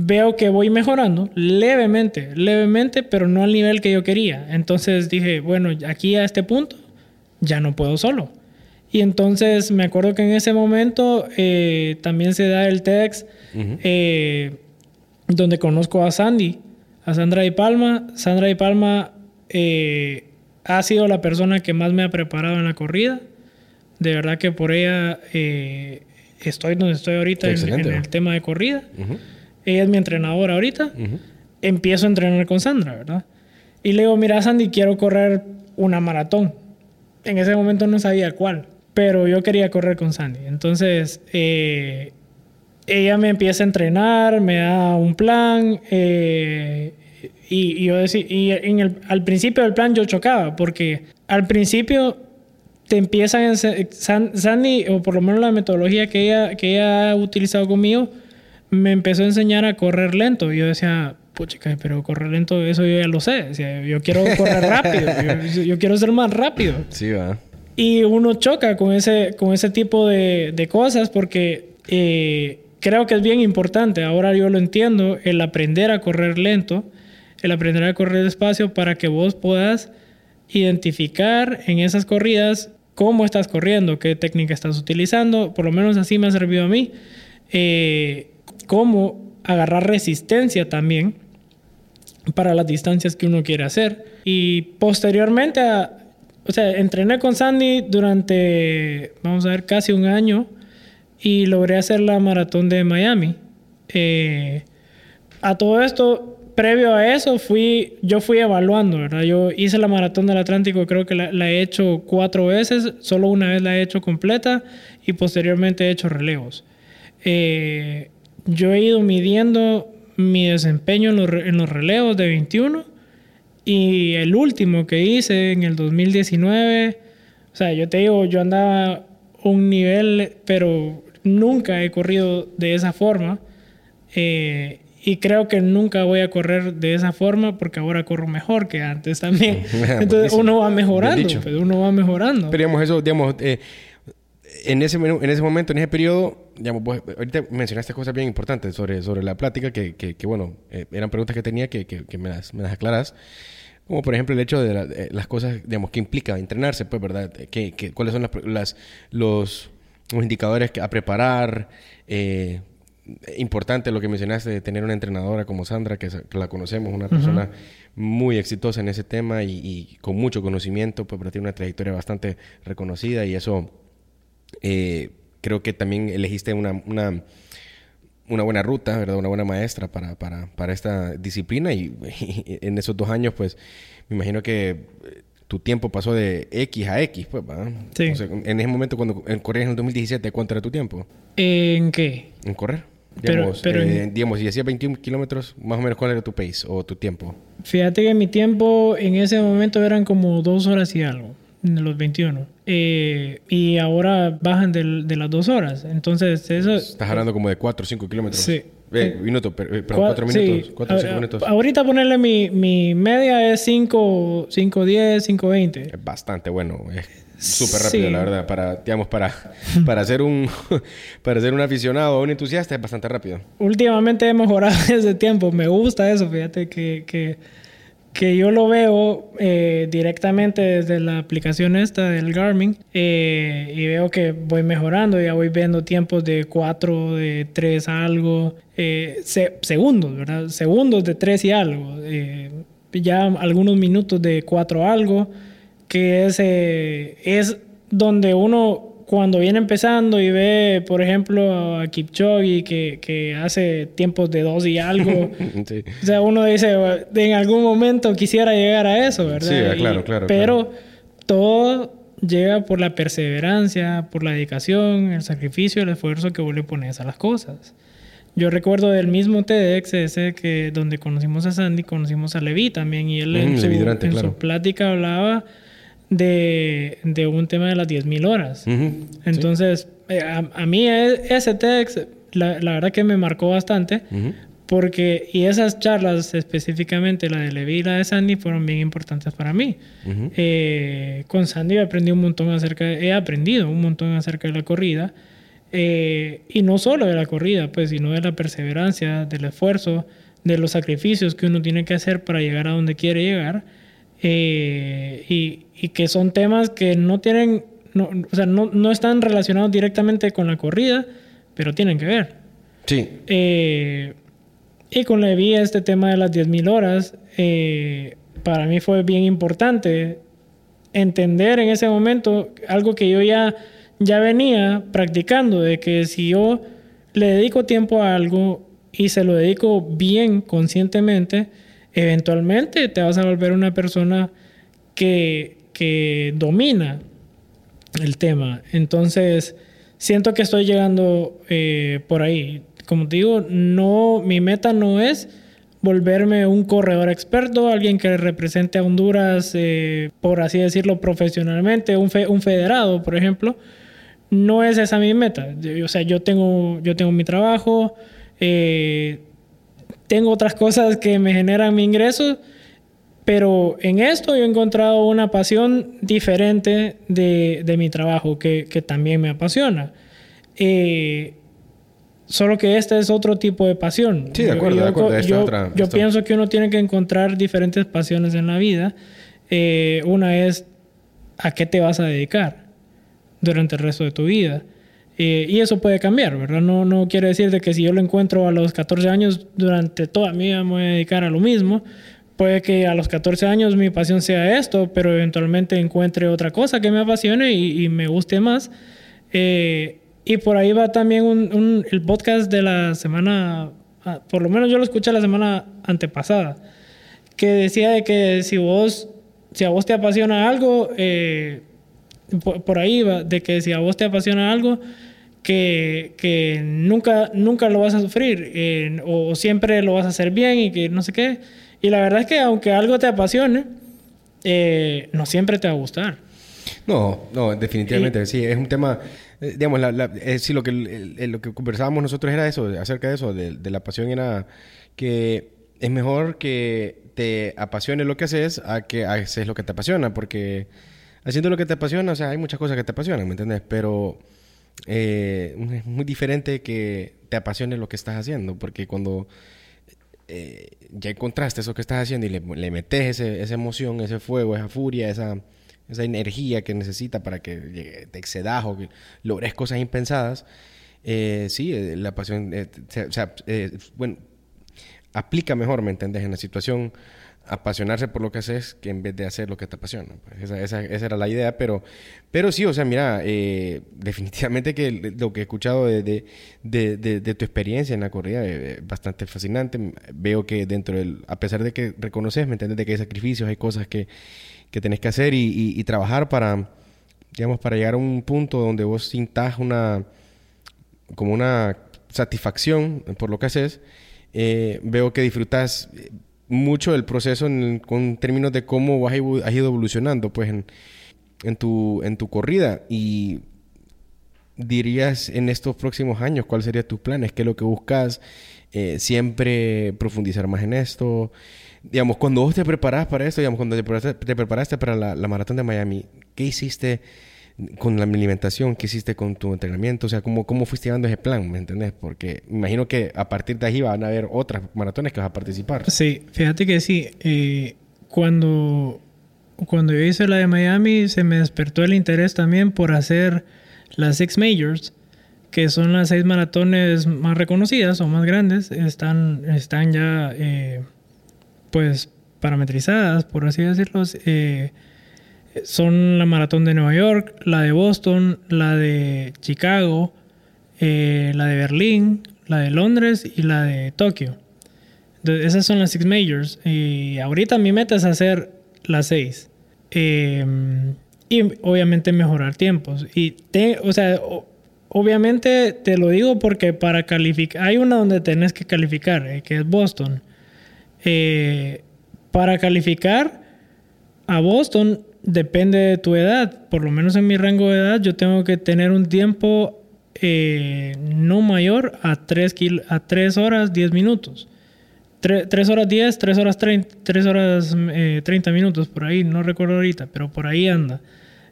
veo que voy mejorando levemente, levemente, pero no al nivel que yo quería. Entonces dije, bueno, aquí a este punto ya no puedo solo. Y entonces me acuerdo que en ese momento eh, también se da el TEDx eh, donde conozco a Sandy, a Sandra y Palma. Sandra y Palma eh, ha sido la persona que más me ha preparado en la corrida. De verdad que por ella estoy donde estoy ahorita en, el tema de corrida. Ella es mi entrenadora ahorita. Empiezo a entrenar con Sandra, ¿verdad? Y le digo, mira, Sandy, quiero correr una maratón. En ese momento no sabía cuál, pero yo quería correr con Sandy. Entonces, eh, ella me empieza a entrenar, me da un plan. Eh, y, yo decía, y en el, al principio del plan yo chocaba, porque al principio te empiezan a Sandy, o por lo menos la metodología que ella, que ella ha utilizado conmigo, me empezó a enseñar a correr lento. Y yo decía, pucha, pero correr lento, eso yo ya lo sé. yo quiero correr rápido, yo, quiero ser más rápido. Sí, va. Y uno choca con ese, con ese tipo de, de cosas porque eh, creo que es bien importante, ahora yo lo entiendo, el aprender a correr lento, el aprender a correr despacio para que vos puedas identificar en esas corridas cómo estás corriendo, qué técnica estás utilizando, por lo menos así me ha servido a mí. Eh, cómo agarrar resistencia también para las distancias que uno quiere hacer. Y posteriormente, o sea, entrené con Sandy durante, vamos a ver, casi un año y logré hacer la maratón de Miami. Eh, a todo esto, previo a eso, fui, yo fui evaluando, ¿verdad? Yo hice la maratón del Atlántico, creo que la, la he hecho cuatro veces, solo una vez la he hecho completa y posteriormente he hecho relevos. Eh, yo he ido midiendo mi desempeño en los, en los relevos de 21 y el último que hice en el 2019, o sea, yo te digo, yo andaba un nivel, pero nunca he corrido de esa forma. Eh, y creo que nunca voy a correr de esa forma porque ahora corro mejor que antes también. Entonces uno va mejorando, pues, uno va mejorando. Pero digamos, eso, digamos, eh, en ese, en ese momento, en ese periodo, digamos, ahorita mencionaste cosas bien importantes sobre, sobre la plática que, que, bueno, eh, eran preguntas que tenía que, que, me, las, me las aclaras. Como por ejemplo el hecho de, las cosas, digamos, que implica entrenarse, pues, ¿verdad? Que, ¿Cuáles son las, los, los, indicadores a preparar? Eh, importante lo que mencionaste de tener una entrenadora como Sandra, que, la conocemos, una persona muy exitosa en ese tema y, y, con mucho conocimiento, pues, pero tiene una trayectoria bastante reconocida y eso eh, creo que también elegiste una, una, una, buena ruta, ¿verdad? Una buena maestra para, para, para esta disciplina y, en esos dos años, pues, me imagino que eh, tu tiempo pasó de X a X, pues, ¿verdad? Sí. en ese momento, cuando corrías en el 2017, ¿cuánto era tu tiempo? ¿En qué? En correr. Digamos, pero, eh, digamos, si hacías 21 kilómetros, más o menos, ¿cuál era tu pace o tu tiempo? Fíjate que mi tiempo en ese momento eran como dos horas y algo los 21. Eh, y ahora bajan de, las dos horas. Entonces, eso. Estás hablando como de 4 o 5 kilómetros. Sí. Eh, minutos, perdón, 4 minutos. 4 o 5 minutos. Ahorita ponerle mi, mi media es 5, 5, 10, 5, 20. Es bastante bueno. Es súper rápido, la verdad. Para, digamos, para, para, ser un, para ser un aficionado o un entusiasta es bastante rápido. Últimamente he mejorado ese tiempo. Me gusta eso. Fíjate que, que que yo lo veo eh, directamente desde la aplicación esta del Garmin eh, y veo que voy mejorando, ya voy viendo tiempos de 4, de 3 algo, eh, segundos, ¿verdad? Segundos de 3 y algo, ya algunos minutos de 4 algo, que es, es donde uno cuando viene empezando y ve, por ejemplo, a Kipchoge que, que hace tiempos de dos y algo, o sea, uno dice, en algún momento quisiera llegar a eso, ¿verdad? Sí, claro, claro. Pero todo llega por la perseverancia, por la dedicación, el sacrificio, el esfuerzo que vos le pones a las cosas. Yo recuerdo del mismo TEDx ese que donde conocimos a Sandy, conocimos a Levi también y él en, Mm, su, Levi Durante, en claro. su plática hablaba de, de un tema de las 10.000 horas. Entonces, eh, a, a mí e- ese TEDx, la, la verdad que me marcó bastante, porque, y esas charlas específicamente, la de Levi y la de Sandy, fueron bien importantes para mí. Eh, con Sandy aprendí un montón acerca, he aprendido un montón acerca de la corrida. eh, y no solo de la corrida, pues, sino de la perseverancia, del esfuerzo, de los sacrificios que uno tiene que hacer para llegar a donde quiere llegar. Eh, y, y que son temas que no tienen, no, o sea, no, no están relacionados directamente con la corrida, pero tienen que ver. Sí. Eh, y con Levi este tema de las 10.000 horas, eh, para mí fue bien importante entender en ese momento algo que yo ya, ya venía practicando, de que si yo le dedico tiempo a algo y se lo dedico bien, conscientemente, eventualmente te vas a volver una persona que, que domina el tema. Entonces, siento que estoy llegando eh, por ahí. Como te digo, no, mi meta no es volverme un corredor experto, alguien que represente a Honduras, eh, por así decirlo, profesionalmente, un, un federado, por ejemplo. No es esa mi meta. O sea, yo tengo, yo tengo mi trabajo, eh, tengo otras cosas que me generan mi ingreso, pero en esto yo he encontrado una pasión diferente de, de mi trabajo que, que también me apasiona. Eh, solo que este es otro tipo de pasión. Sí, de acuerdo, de acuerdo. Yo otra- yo pienso que uno tiene que encontrar diferentes pasiones en la vida. Eh, una es a qué te vas a dedicar durante el resto de tu vida. Eh, y eso puede cambiar, ¿verdad? No, no quiere decir de que si yo lo encuentro a los 14 años, durante toda mi vida me voy a dedicar a lo mismo. Puede que a los 14 años mi pasión sea esto, pero eventualmente encuentre otra cosa que me apasione y, y me guste más. Eh, y por ahí va también un, un- el podcast de la semana, ah, por lo menos yo lo escuché la semana antepasada, que decía de que si vos, si a vos te apasiona algo, eh, por, por ahí va, de que si a vos te apasiona algo, que, que nunca, nunca lo vas a sufrir, eh, o siempre lo vas a hacer bien y que no sé qué. Y la verdad es que aunque algo te apasione, eh, no siempre te va a gustar. No, no, definitivamente, sí, es un tema, eh, digamos, la, la- eh, sí, lo que, el- el- lo que conversábamos nosotros era eso, acerca de eso, de, de la pasión era que es mejor que te apasione lo que haces a que haces lo que te apasiona, porque haciendo lo que te apasiona, o sea, hay muchas cosas que te apasionan, ¿me entiendes? Pero eh, es muy diferente que te apasione lo que estás haciendo, porque cuando eh, ya encontraste eso que estás haciendo y le, metes ese- esa emoción, ese fuego, esa furia, esa, esa energía que necesita para que te excedas o que logres cosas impensadas, eh, sí, eh, la pasión, o sea, eh, bueno, aplica mejor, ¿me entiendes? En la situación, apasionarse por lo que haces que en vez de hacer lo que te apasiona. Pues esa, esa- esa era la idea, pero, pero sí, o sea, mira, eh, definitivamente que lo que he escuchado de, de, de- de- tu experiencia en la corrida es bastante fascinante. Veo que dentro del, a pesar de que reconoces, ¿me entiendes? De que hay sacrificios, hay cosas que, que tenés que hacer y, y- y trabajar para, digamos, para llegar a un punto donde vos sintas una, como una satisfacción por lo que haces, eh, veo que disfrutas eh, mucho el proceso en, con términos de cómo has, has ido evolucionando pues en, en, tu, en tu corrida. Y dirías en estos próximos años cuáles serían tus planes, qué es lo que buscas, Eh, siempre profundizar más en esto. Digamos, cuando vos te preparás para esto, digamos, cuando te preparaste, te preparaste para la, la maratón de Miami, ¿qué hiciste con la alimentación? ¿Qué hiciste con tu entrenamiento? O sea, ¿cómo, cómo fuiste llevando ese plan? ¿Me entendés? Porque imagino que a partir de ahí van a haber otras maratones que vas a participar. Sí, fíjate que sí. eh, cuando, cuando yo hice la de Miami, se me despertó el interés también por hacer las Six Majors, que son las seis maratones más reconocidas o más grandes. Están, están ya, eh, pues, parametrizadas, por así decirlo. Eh, son la maratón de Nueva York, la de Boston, la de Chicago, eh, la de Berlín, la de Londres y la de Tokio. Entonces, esas son las Six Majors. Y ahorita mi meta es hacer las seis. Eh, y obviamente mejorar tiempos. Y te, o sea, obviamente te lo digo porque para calificar, hay una donde tenés que calificar, eh, que es Boston. Eh, para calificar a Boston depende de tu edad. Por lo menos en mi rango de edad yo tengo que tener un tiempo eh, no mayor a 3, a 3 horas 10 minutos. 3, horas 10, 3 horas 30, 3 horas 30 minutos, por ahí, no recuerdo ahorita, pero por ahí anda.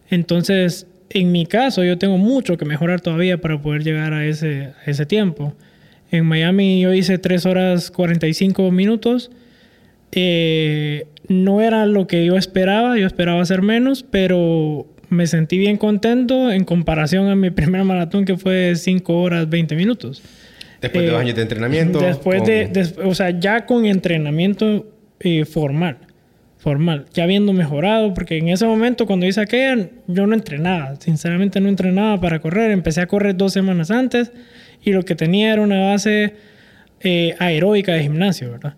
Entonces, en mi caso, yo tengo mucho que mejorar todavía para poder llegar a ese, ese tiempo. En Miami yo hice 3 horas 45 minutos. Eh, no era lo que yo esperaba, yo esperaba hacer menos, pero me sentí bien contento en comparación a mi primer maratón que fue 5 horas 20 minutos. Después de dos eh, años de entrenamiento. Después de, o sea, ya con entrenamiento eh, formal formal, ya habiendo mejorado, porque en ese momento cuando hice aquella, yo no entrenaba, sinceramente no entrenaba para correr, empecé a correr dos semanas antes y lo que tenía era una base eh, aeróbica de gimnasio, ¿verdad?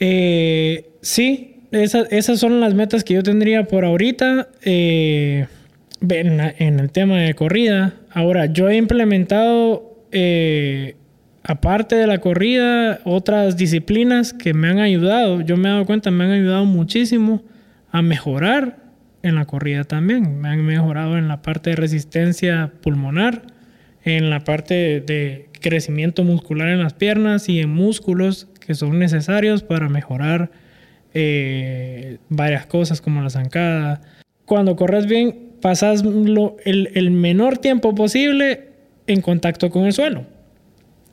Eh, sí, esas son las metas que yo tendría por ahorita eh, en, el tema de corrida. Ahora, yo he implementado aparte de la corrida, otras disciplinas que me han ayudado, yo me he dado cuenta, me han ayudado muchísimo a mejorar en la corrida también. Me han mejorado en la parte de resistencia pulmonar, en la parte de crecimiento muscular en las piernas y en músculos son necesarios para mejorar eh, varias cosas como la zancada. Cuando corres bien, pasas el, el menor tiempo posible en contacto con el suelo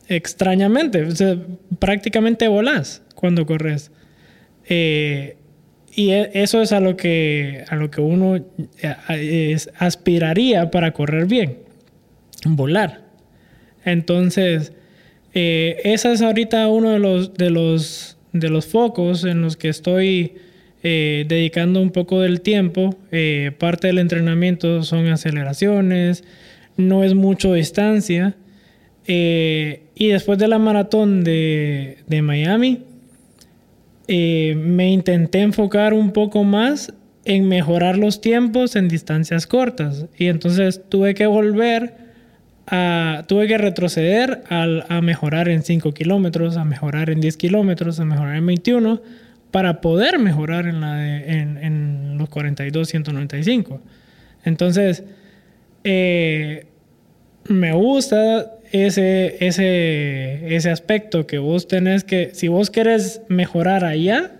extrañamente. prácticamente volás cuando corres. Eh, y e, eso es a lo que, a lo que uno eh, aspiraría para correr bien, volar. Entonces, eh, ese es ahorita uno de los, de, los, de los focos en los que estoy dedicando un poco del tiempo. parte del entrenamiento son aceleraciones, no es mucho distancia. Eh, y después de la maratón de, de Miami, eh, me intenté enfocar un poco más en mejorar los tiempos en distancias cortas. Y entonces tuve que volver a, tuve que retroceder a mejorar en 5 kilómetros, a mejorar en 10 kilómetros, a mejorar en 21, para poder mejorar en, la en, en los 42, 195. Entonces, eh, me gusta ese, ese, ese aspecto que vos tenés que, si vos querés mejorar allá,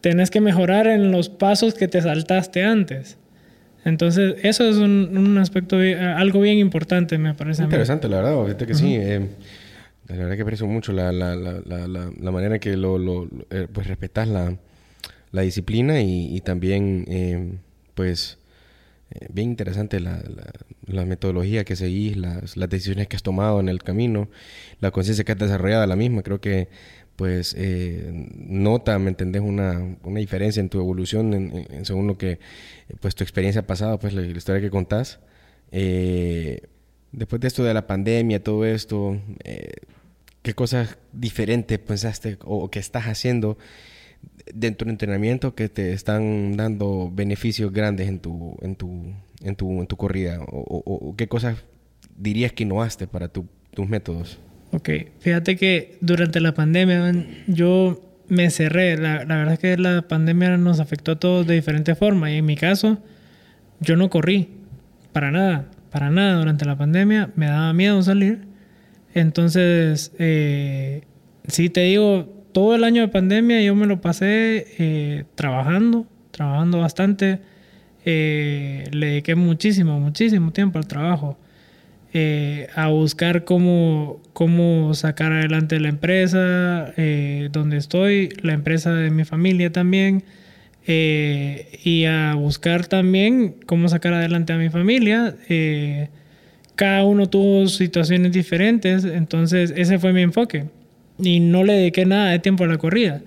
tenés que mejorar en los pasos que te saltaste antes. Entonces, eso es un, un aspecto, algo bien importante, me parece. Interesante, la verdad, fíjate que sí. Eh, la verdad que aprecio mucho la, la, la, la, manera que lo, lo eh, pues respetas la, disciplina y, y también, eh, pues, eh, bien interesante la, la, metodología que seguís, las, las, decisiones que has tomado en el camino, la conciencia que has desarrollado la misma. Creo que, pues, eh, nota, ¿me entendés? Una, una diferencia en tu evolución en, según lo que, pues, tu experiencia pasada, pues, la, historia que contás. Eh, después de esto de la pandemia, todo esto, ¿qué cosas diferentes pensaste o que estás haciendo? dentro del entrenamiento que te están dando beneficios grandes en tu, en tu, en tu, en tu corrida? O, qué cosas dirías que innovaste para tus métodos? Ok, fíjate que durante la pandemia yo me cerré. La, la, verdad es que la pandemia nos afectó a todos de diferente forma. Y en mi caso, yo no corrí. Para nada. Para nada durante la pandemia. Me daba miedo salir. Entonces, eh, sí te digo, todo el año de pandemia yo me lo pasé eh, trabajando, trabajando bastante. Eh, le dediqué muchísimo, muchísimo tiempo al trabajo. Eh, a buscar cómo, cómo sacar adelante la empresa donde estoy, la empresa de mi familia también, y a buscar también cómo sacar adelante a mi familia. cada uno tuvo situaciones diferentes, entonces ese fue mi enfoque y no le dediqué nada de tiempo a la corrida.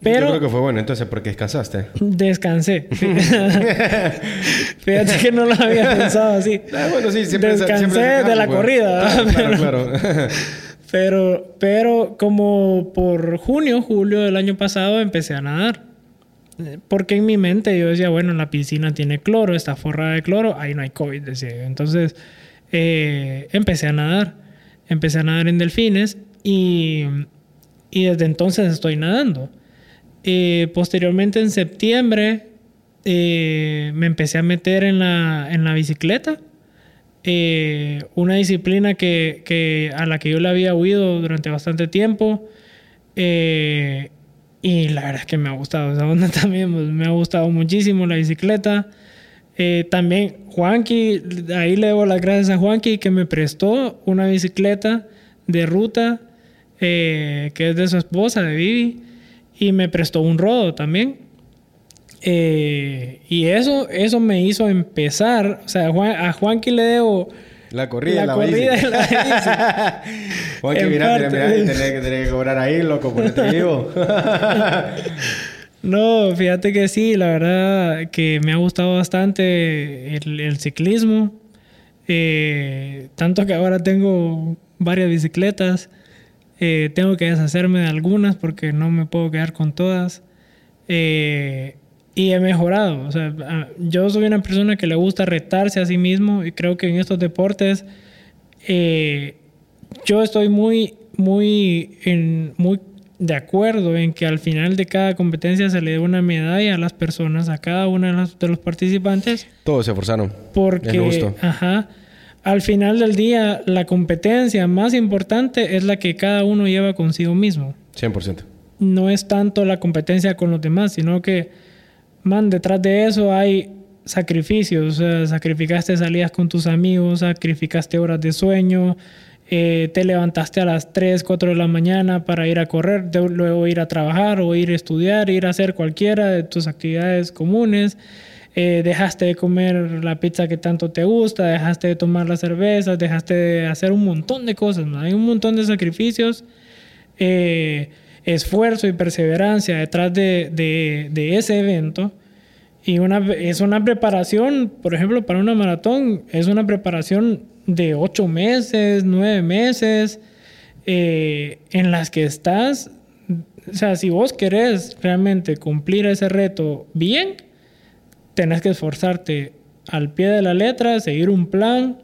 Pero, Yo creo que fue bueno entonces porque descansaste. Descansé. Fíjate que no lo había pensado así. Ah, bueno, sí, siempre Descansé de la corrida. claro, claro. pero, pero como por junio, julio del año pasado empecé a nadar. Porque en mi mente yo decía, bueno, la piscina tiene cloro, está forrada de cloro, ahí no hay COVID, decía Entonces, eh, empecé a nadar. Empecé a nadar en delfines y, y desde entonces estoy nadando. Eh, posteriormente, en septiembre, eh, me empecé a meter en la, en la bicicleta. una disciplina que, a la que yo le había huido durante bastante tiempo. y la verdad es que me ha gustado esa onda también. Pues, me ha gustado muchísimo la bicicleta. Eh, también Juanqui, ahí le debo las gracias a Juanqui que me prestó una bicicleta de ruta eh, que es de su esposa, de Vivi, y me prestó un rodo también. Eh, y eso, eso me hizo empezar, o sea, a Juanqui le debo... La corrida, la, corrida bici. la Juanqui, mira, mira, mira, tenés que, cobrar ahí, loco, por este vivo. No, fíjate que sí, la verdad que me ha gustado bastante el, ciclismo. Eh, tanto que ahora tengo varias bicicletas. Eh, tengo que deshacerme de algunas porque no me puedo quedar con todas. Eh, y he mejorado. O sea, yo soy una persona que le gusta retarse a sí mismo y creo que en estos deportes yo estoy muy, muy, en, muy de acuerdo en que al final de cada competencia se le dé una medalla a las personas, a cada uno de los, participantes. Todos se esforzaron. Porque, ajá, al final del día, la competencia más importante es la que cada uno lleva consigo mismo. 100%. No es tanto la competencia con los demás, sino que, man, detrás de eso hay sacrificios. O sea, sacrificaste salidas con tus amigos, sacrificaste horas de sueño, eh, te levantaste a las 3, 4 de la mañana para ir a correr, luego ir a trabajar o ir a estudiar, ir a hacer cualquiera de tus actividades comunes. Eh, dejaste de comer la pizza que tanto te gusta, dejaste de tomar las cervezas, dejaste de hacer un montón de cosas. Hay un montón de sacrificios, eh, esfuerzo y perseverancia detrás de, ese evento. Y es una preparación, por ejemplo, para una maratón, es una preparación de ocho meses, nueve meses, eh, en las que estás, o sea, si vos querés realmente cumplir ese reto bien, tenés que esforzarte al pie de la letra, seguir un plan,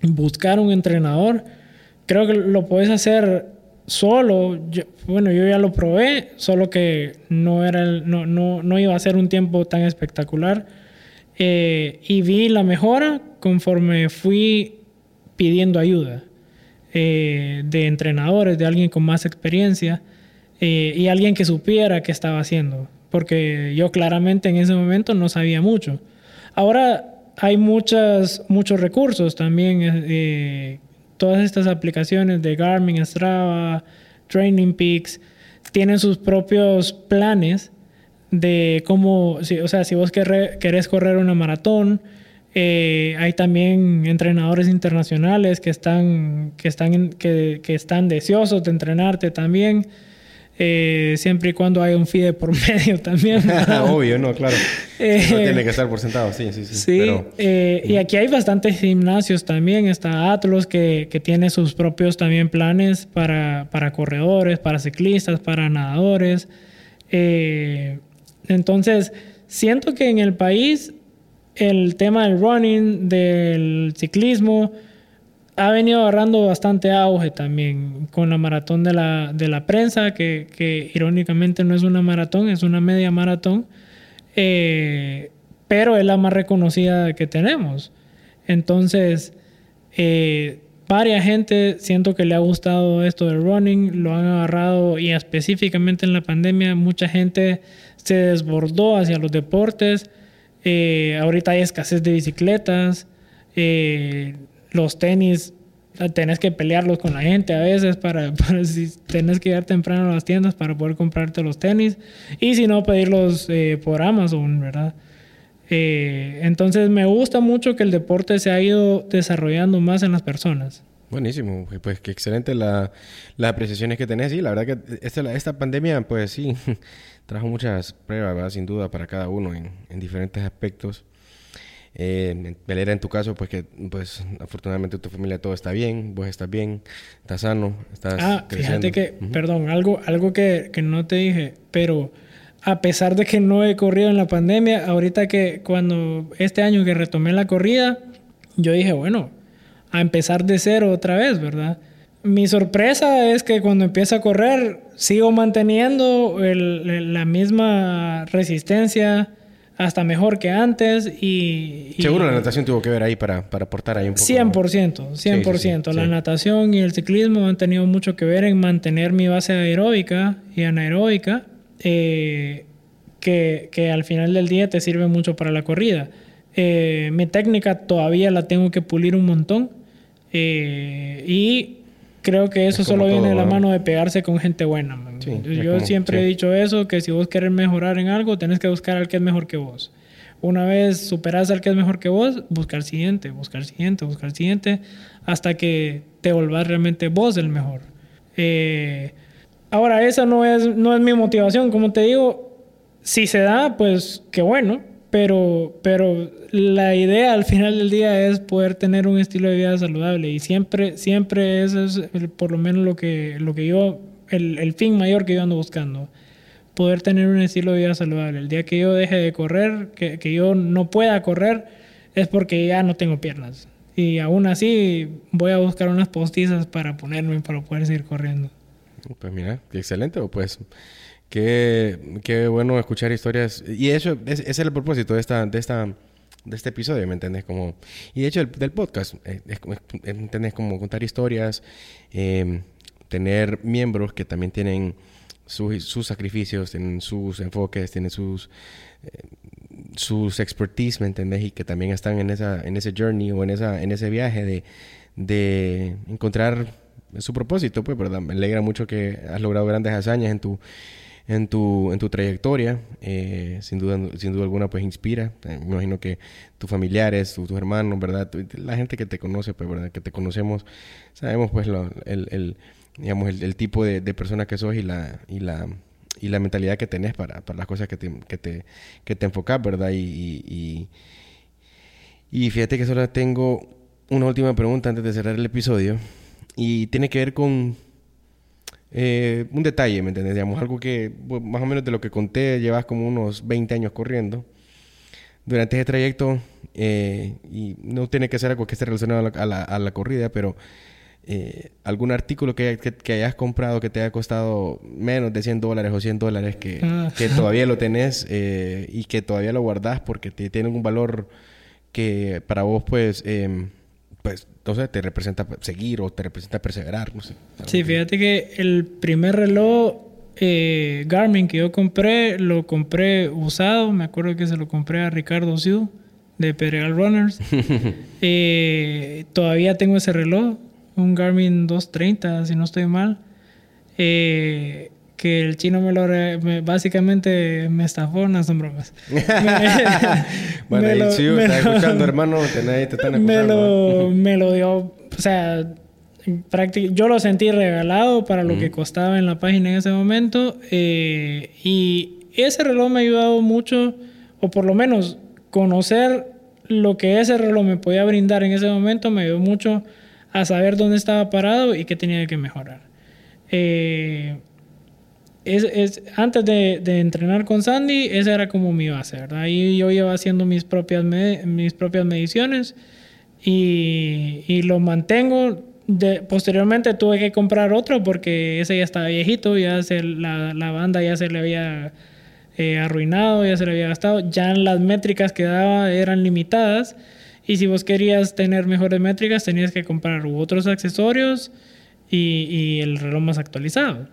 buscar un entrenador. Creo que lo puedes hacer solo. bueno, yo ya lo probé, solo que no, era no, no, no iba a ser un tiempo tan espectacular. Eh, y vi la mejora conforme fui pidiendo ayuda eh, de entrenadores, de alguien con más experiencia eh, y alguien que supiera qué estaba haciendo, porque yo claramente en ese momento no sabía mucho. Ahora hay muchas, muchos recursos también, eh, todas estas aplicaciones de Garmin, Strava, Training Peaks, tienen sus propios planes de cómo, o sea, si vos querés correr una maratón, eh, hay también entrenadores internacionales que están, que están, que, que están deseosos de entrenarte también. Eh, siempre y cuando haya un FIDE por medio también. Obvio, no, claro. Eh, no tiene que estar por sentado, sí, sí, sí. Sí, y aquí hay bastantes gimnasios también. Está Atlas que, que tiene sus propios también planes para, para corredores, para ciclistas, para nadadores. entonces, siento que en el país el tema del running, del ciclismo, ha venido agarrando bastante auge también con la maratón de la, de la prensa, que, irónicamente no es una maratón, es una media maratón, eh, pero es la más reconocida que tenemos. Entonces, eh, varias gente siento que le ha gustado esto del running, lo han agarrado y específicamente en la pandemia mucha gente se desbordó hacia los deportes eh, ahorita hay escasez de bicicletas. Eh, los tenis, tenés que pelearlos con la gente a veces para, si tenés que ir temprano a las tiendas para poder comprarte los tenis. Y si no, pedirlos eh, por Amazon, ¿verdad? entonces me gusta mucho que el deporte se ha ido desarrollando más en las personas. Buenísimo, pues qué excelente la, las apreciaciones que tenés. Sí, la verdad que esta, pandemia, pues sí, trajo muchas pruebas, ¿verdad? sin duda, para cada uno en diferentes aspectos. Eh, en tu caso, pues que pues afortunadamente tu familia todo está bien, vos estás bien, estás sano, estás ah, Fíjate que, perdón, algo, algo que, que, no te dije, pero a pesar de que no he corrido en la pandemia, ahorita que cuando este año que retomé la corrida, yo dije, bueno, a empezar de cero otra vez, ¿verdad? Mi sorpresa es que cuando empiezo a correr sigo manteniendo la misma resistencia, hasta mejor que antes y... Seguro la natación tuvo que ver ahí para, para aportar ahí un poco. 100%, 100%. la natación y el ciclismo han tenido mucho que ver en mantener mi base aeróbica y anaeróbica, eh, que, que, al final del día te sirve mucho para la corrida. Eh, mi técnica todavía la tengo que pulir un montón eh, y creo que eso solo viene de la mano de pegarse con gente buena. Yo siempre he dicho eso, que si vos querés mejorar en algo, tenés que buscar al que es mejor que vos. Una vez superas al que es mejor que vos, buscar el siguiente, buscar el siguiente, buscar el siguiente, hasta que te volvás realmente vos el mejor. Eh, ahora, esa no es, no es mi motivación, como te digo, si se da, pues qué bueno, pero, pero la idea al final del día es poder tener un estilo de vida saludable y siempre, siempre eso es por lo menos lo que, lo que yo, el, el, fin mayor que yo ando buscando. Poder tener un estilo de vida saludable. El día que yo deje de correr, que, que yo no pueda correr, es porque ya no tengo piernas. Y aún así voy a buscar unas postizas para ponerme para poder seguir corriendo. Pues mira, qué excelente. Pues qué, qué bueno escuchar historias. Y eso, ese es el propósito de esta, de esta de este episodio, ¿me entiendes? Como, y de hecho del podcast, eh, es, ¿entendés? Como contar historias, em, tener miembros que también tienen sus sacrificios, tienen sus enfoques, tienen sus, eh, sus expertise, ¿me entendés? Y que también están en, esa, en ese journey o en, esa, en ese viaje de, de encontrar su propósito, pues, ¿verdad? Me alegra mucho que has logrado grandes hazañas en tu en tu, en tu trayectoria. Eh, sin, duda, sin duda alguna, pues inspira. Eh, me imagino que tus familiares, tus hermanos, ¿verdad? La gente que te conoce, pues, ¿verdad? Que te conocemos, sabemos, pues, lo, el, el, digamos, el, tipo de, persona que sos y la, y la, y la mentalidad que tenés para, para las cosas que te, que te, que te enfocas, ¿verdad? Y, y fíjate que solo tengo una última pregunta antes de cerrar el episodio. Y tiene que ver con eh, un detalle, ¿me entiendes? Digamos, algo que más o menos de lo que conté, llevas como unos 20 años corriendo. Durante ese trayecto, eh, y no tiene que ser algo que esté relacionado a la, a la, corrida, pero eh, algún artículo que, que, hayas comprado que te haya costado menos de 100 dólares o 100 dólares que, ah. que todavía lo tenés y que todavía lo guardás porque te, tiene un valor que para vos, pues, pues entonces te representa seguir o te representa perseverar, no sé. Sí, fíjate que el primer reloj eh, Garmin que yo compré, lo compré usado, me acuerdo que se lo compré a Ricardo Siu de Pedregal Runners. Eh, todavía tengo ese reloj, un Garmin 230, si no estoy mal. Eh, que el chino me lo básicamente me estafó, no son bromas. bueno, me lo, está escuchando, hermano, te, están me lo, me lo dio, o sea, yo lo sentí regalado para lo que costaba en la página en ese momento eh, y ese reloj me ha ayudado mucho, o por lo menos conocer lo que ese reloj me podía brindar en ese momento me ayudó mucho a saber dónde estaba parado y qué tenía que mejorar. Eh, es, antes de, entrenar con Sandy, esa era como mi base, ¿verdad? Ahí yo iba haciendo mis propias, mis propias mediciones y, lo mantengo. De, posteriormente tuve que comprar otro porque ese ya estaba viejito, ya se, la, banda ya se le había eh, arruinado, ya se le había gastado, ya las métricas que daba eran limitadas y si vos querías tener mejores métricas tenías que comprar otros accesorios y, y el reloj más actualizado.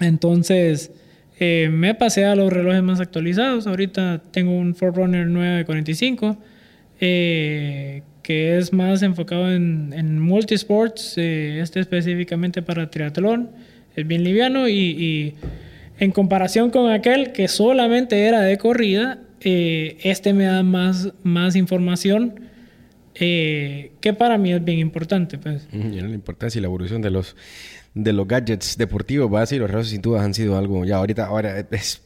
Entonces, eh, me pasé a los relojes más actualizados. Ahorita tengo un Forerunner 945, eh, que es más enfocado en, en multisports, eh, este específicamente para triatlón. Es bien liviano y, en comparación con aquel que solamente era de corrida, este me da más, más información. que para mí es bien importante. Pues. la importancia y la evolución de los de los gadgets deportivos, va a decir, los relojes sin duda han sido algo, ya ahorita, ahora es,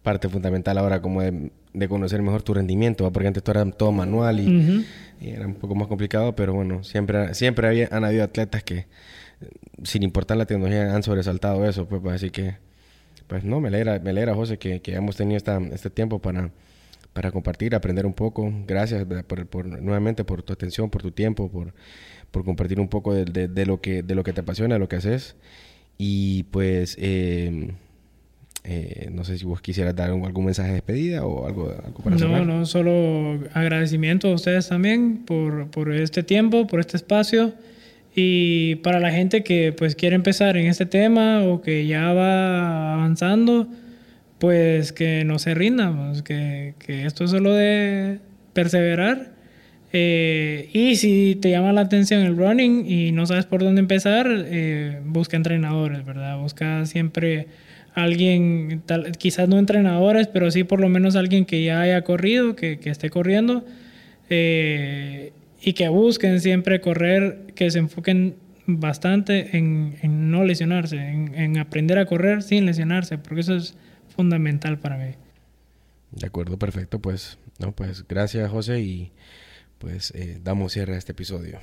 parte fundamental ahora como de, conocer mejor tu rendimiento, porque antes todo era todo manual y, era un poco más complicado, pero bueno, siempre, siempre había, han habido atletas que, sin importar la tecnología, han sobresaltado eso, pues, así que, pues no, me alegra, me alegra José, que, que hayamos tenido esta, este tiempo para para compartir, aprender un poco. Gracias por, por, nuevamente por tu atención, por tu tiempo, por, por compartir un poco de, de, lo que, de lo que te apasiona, de lo que haces. Y pues, eh, eh, no sé si vos quisieras dar algún mensaje de despedida o algo, algo para No, no, solo agradecimiento a ustedes también por, por este tiempo, por este espacio. Y para la gente que pues quiere empezar en este tema o que ya va avanzando, pues que no se rindan, pues, que, que, esto es solo de perseverar. Eh, y si te llama la atención el running y no sabes por dónde empezar, eh, busca entrenadores, ¿verdad? Busca siempre alguien, tal, quizás no entrenadores, pero sí por lo menos alguien que ya haya corrido, que, que esté corriendo. Eh, y que busquen siempre correr, que se enfoquen bastante en, en no lesionarse, en, en, aprender a correr sin lesionarse, porque eso es fundamental para mí. De acuerdo, perfecto. Pues, no, pues gracias José y pues eh, damos cierre a este episodio.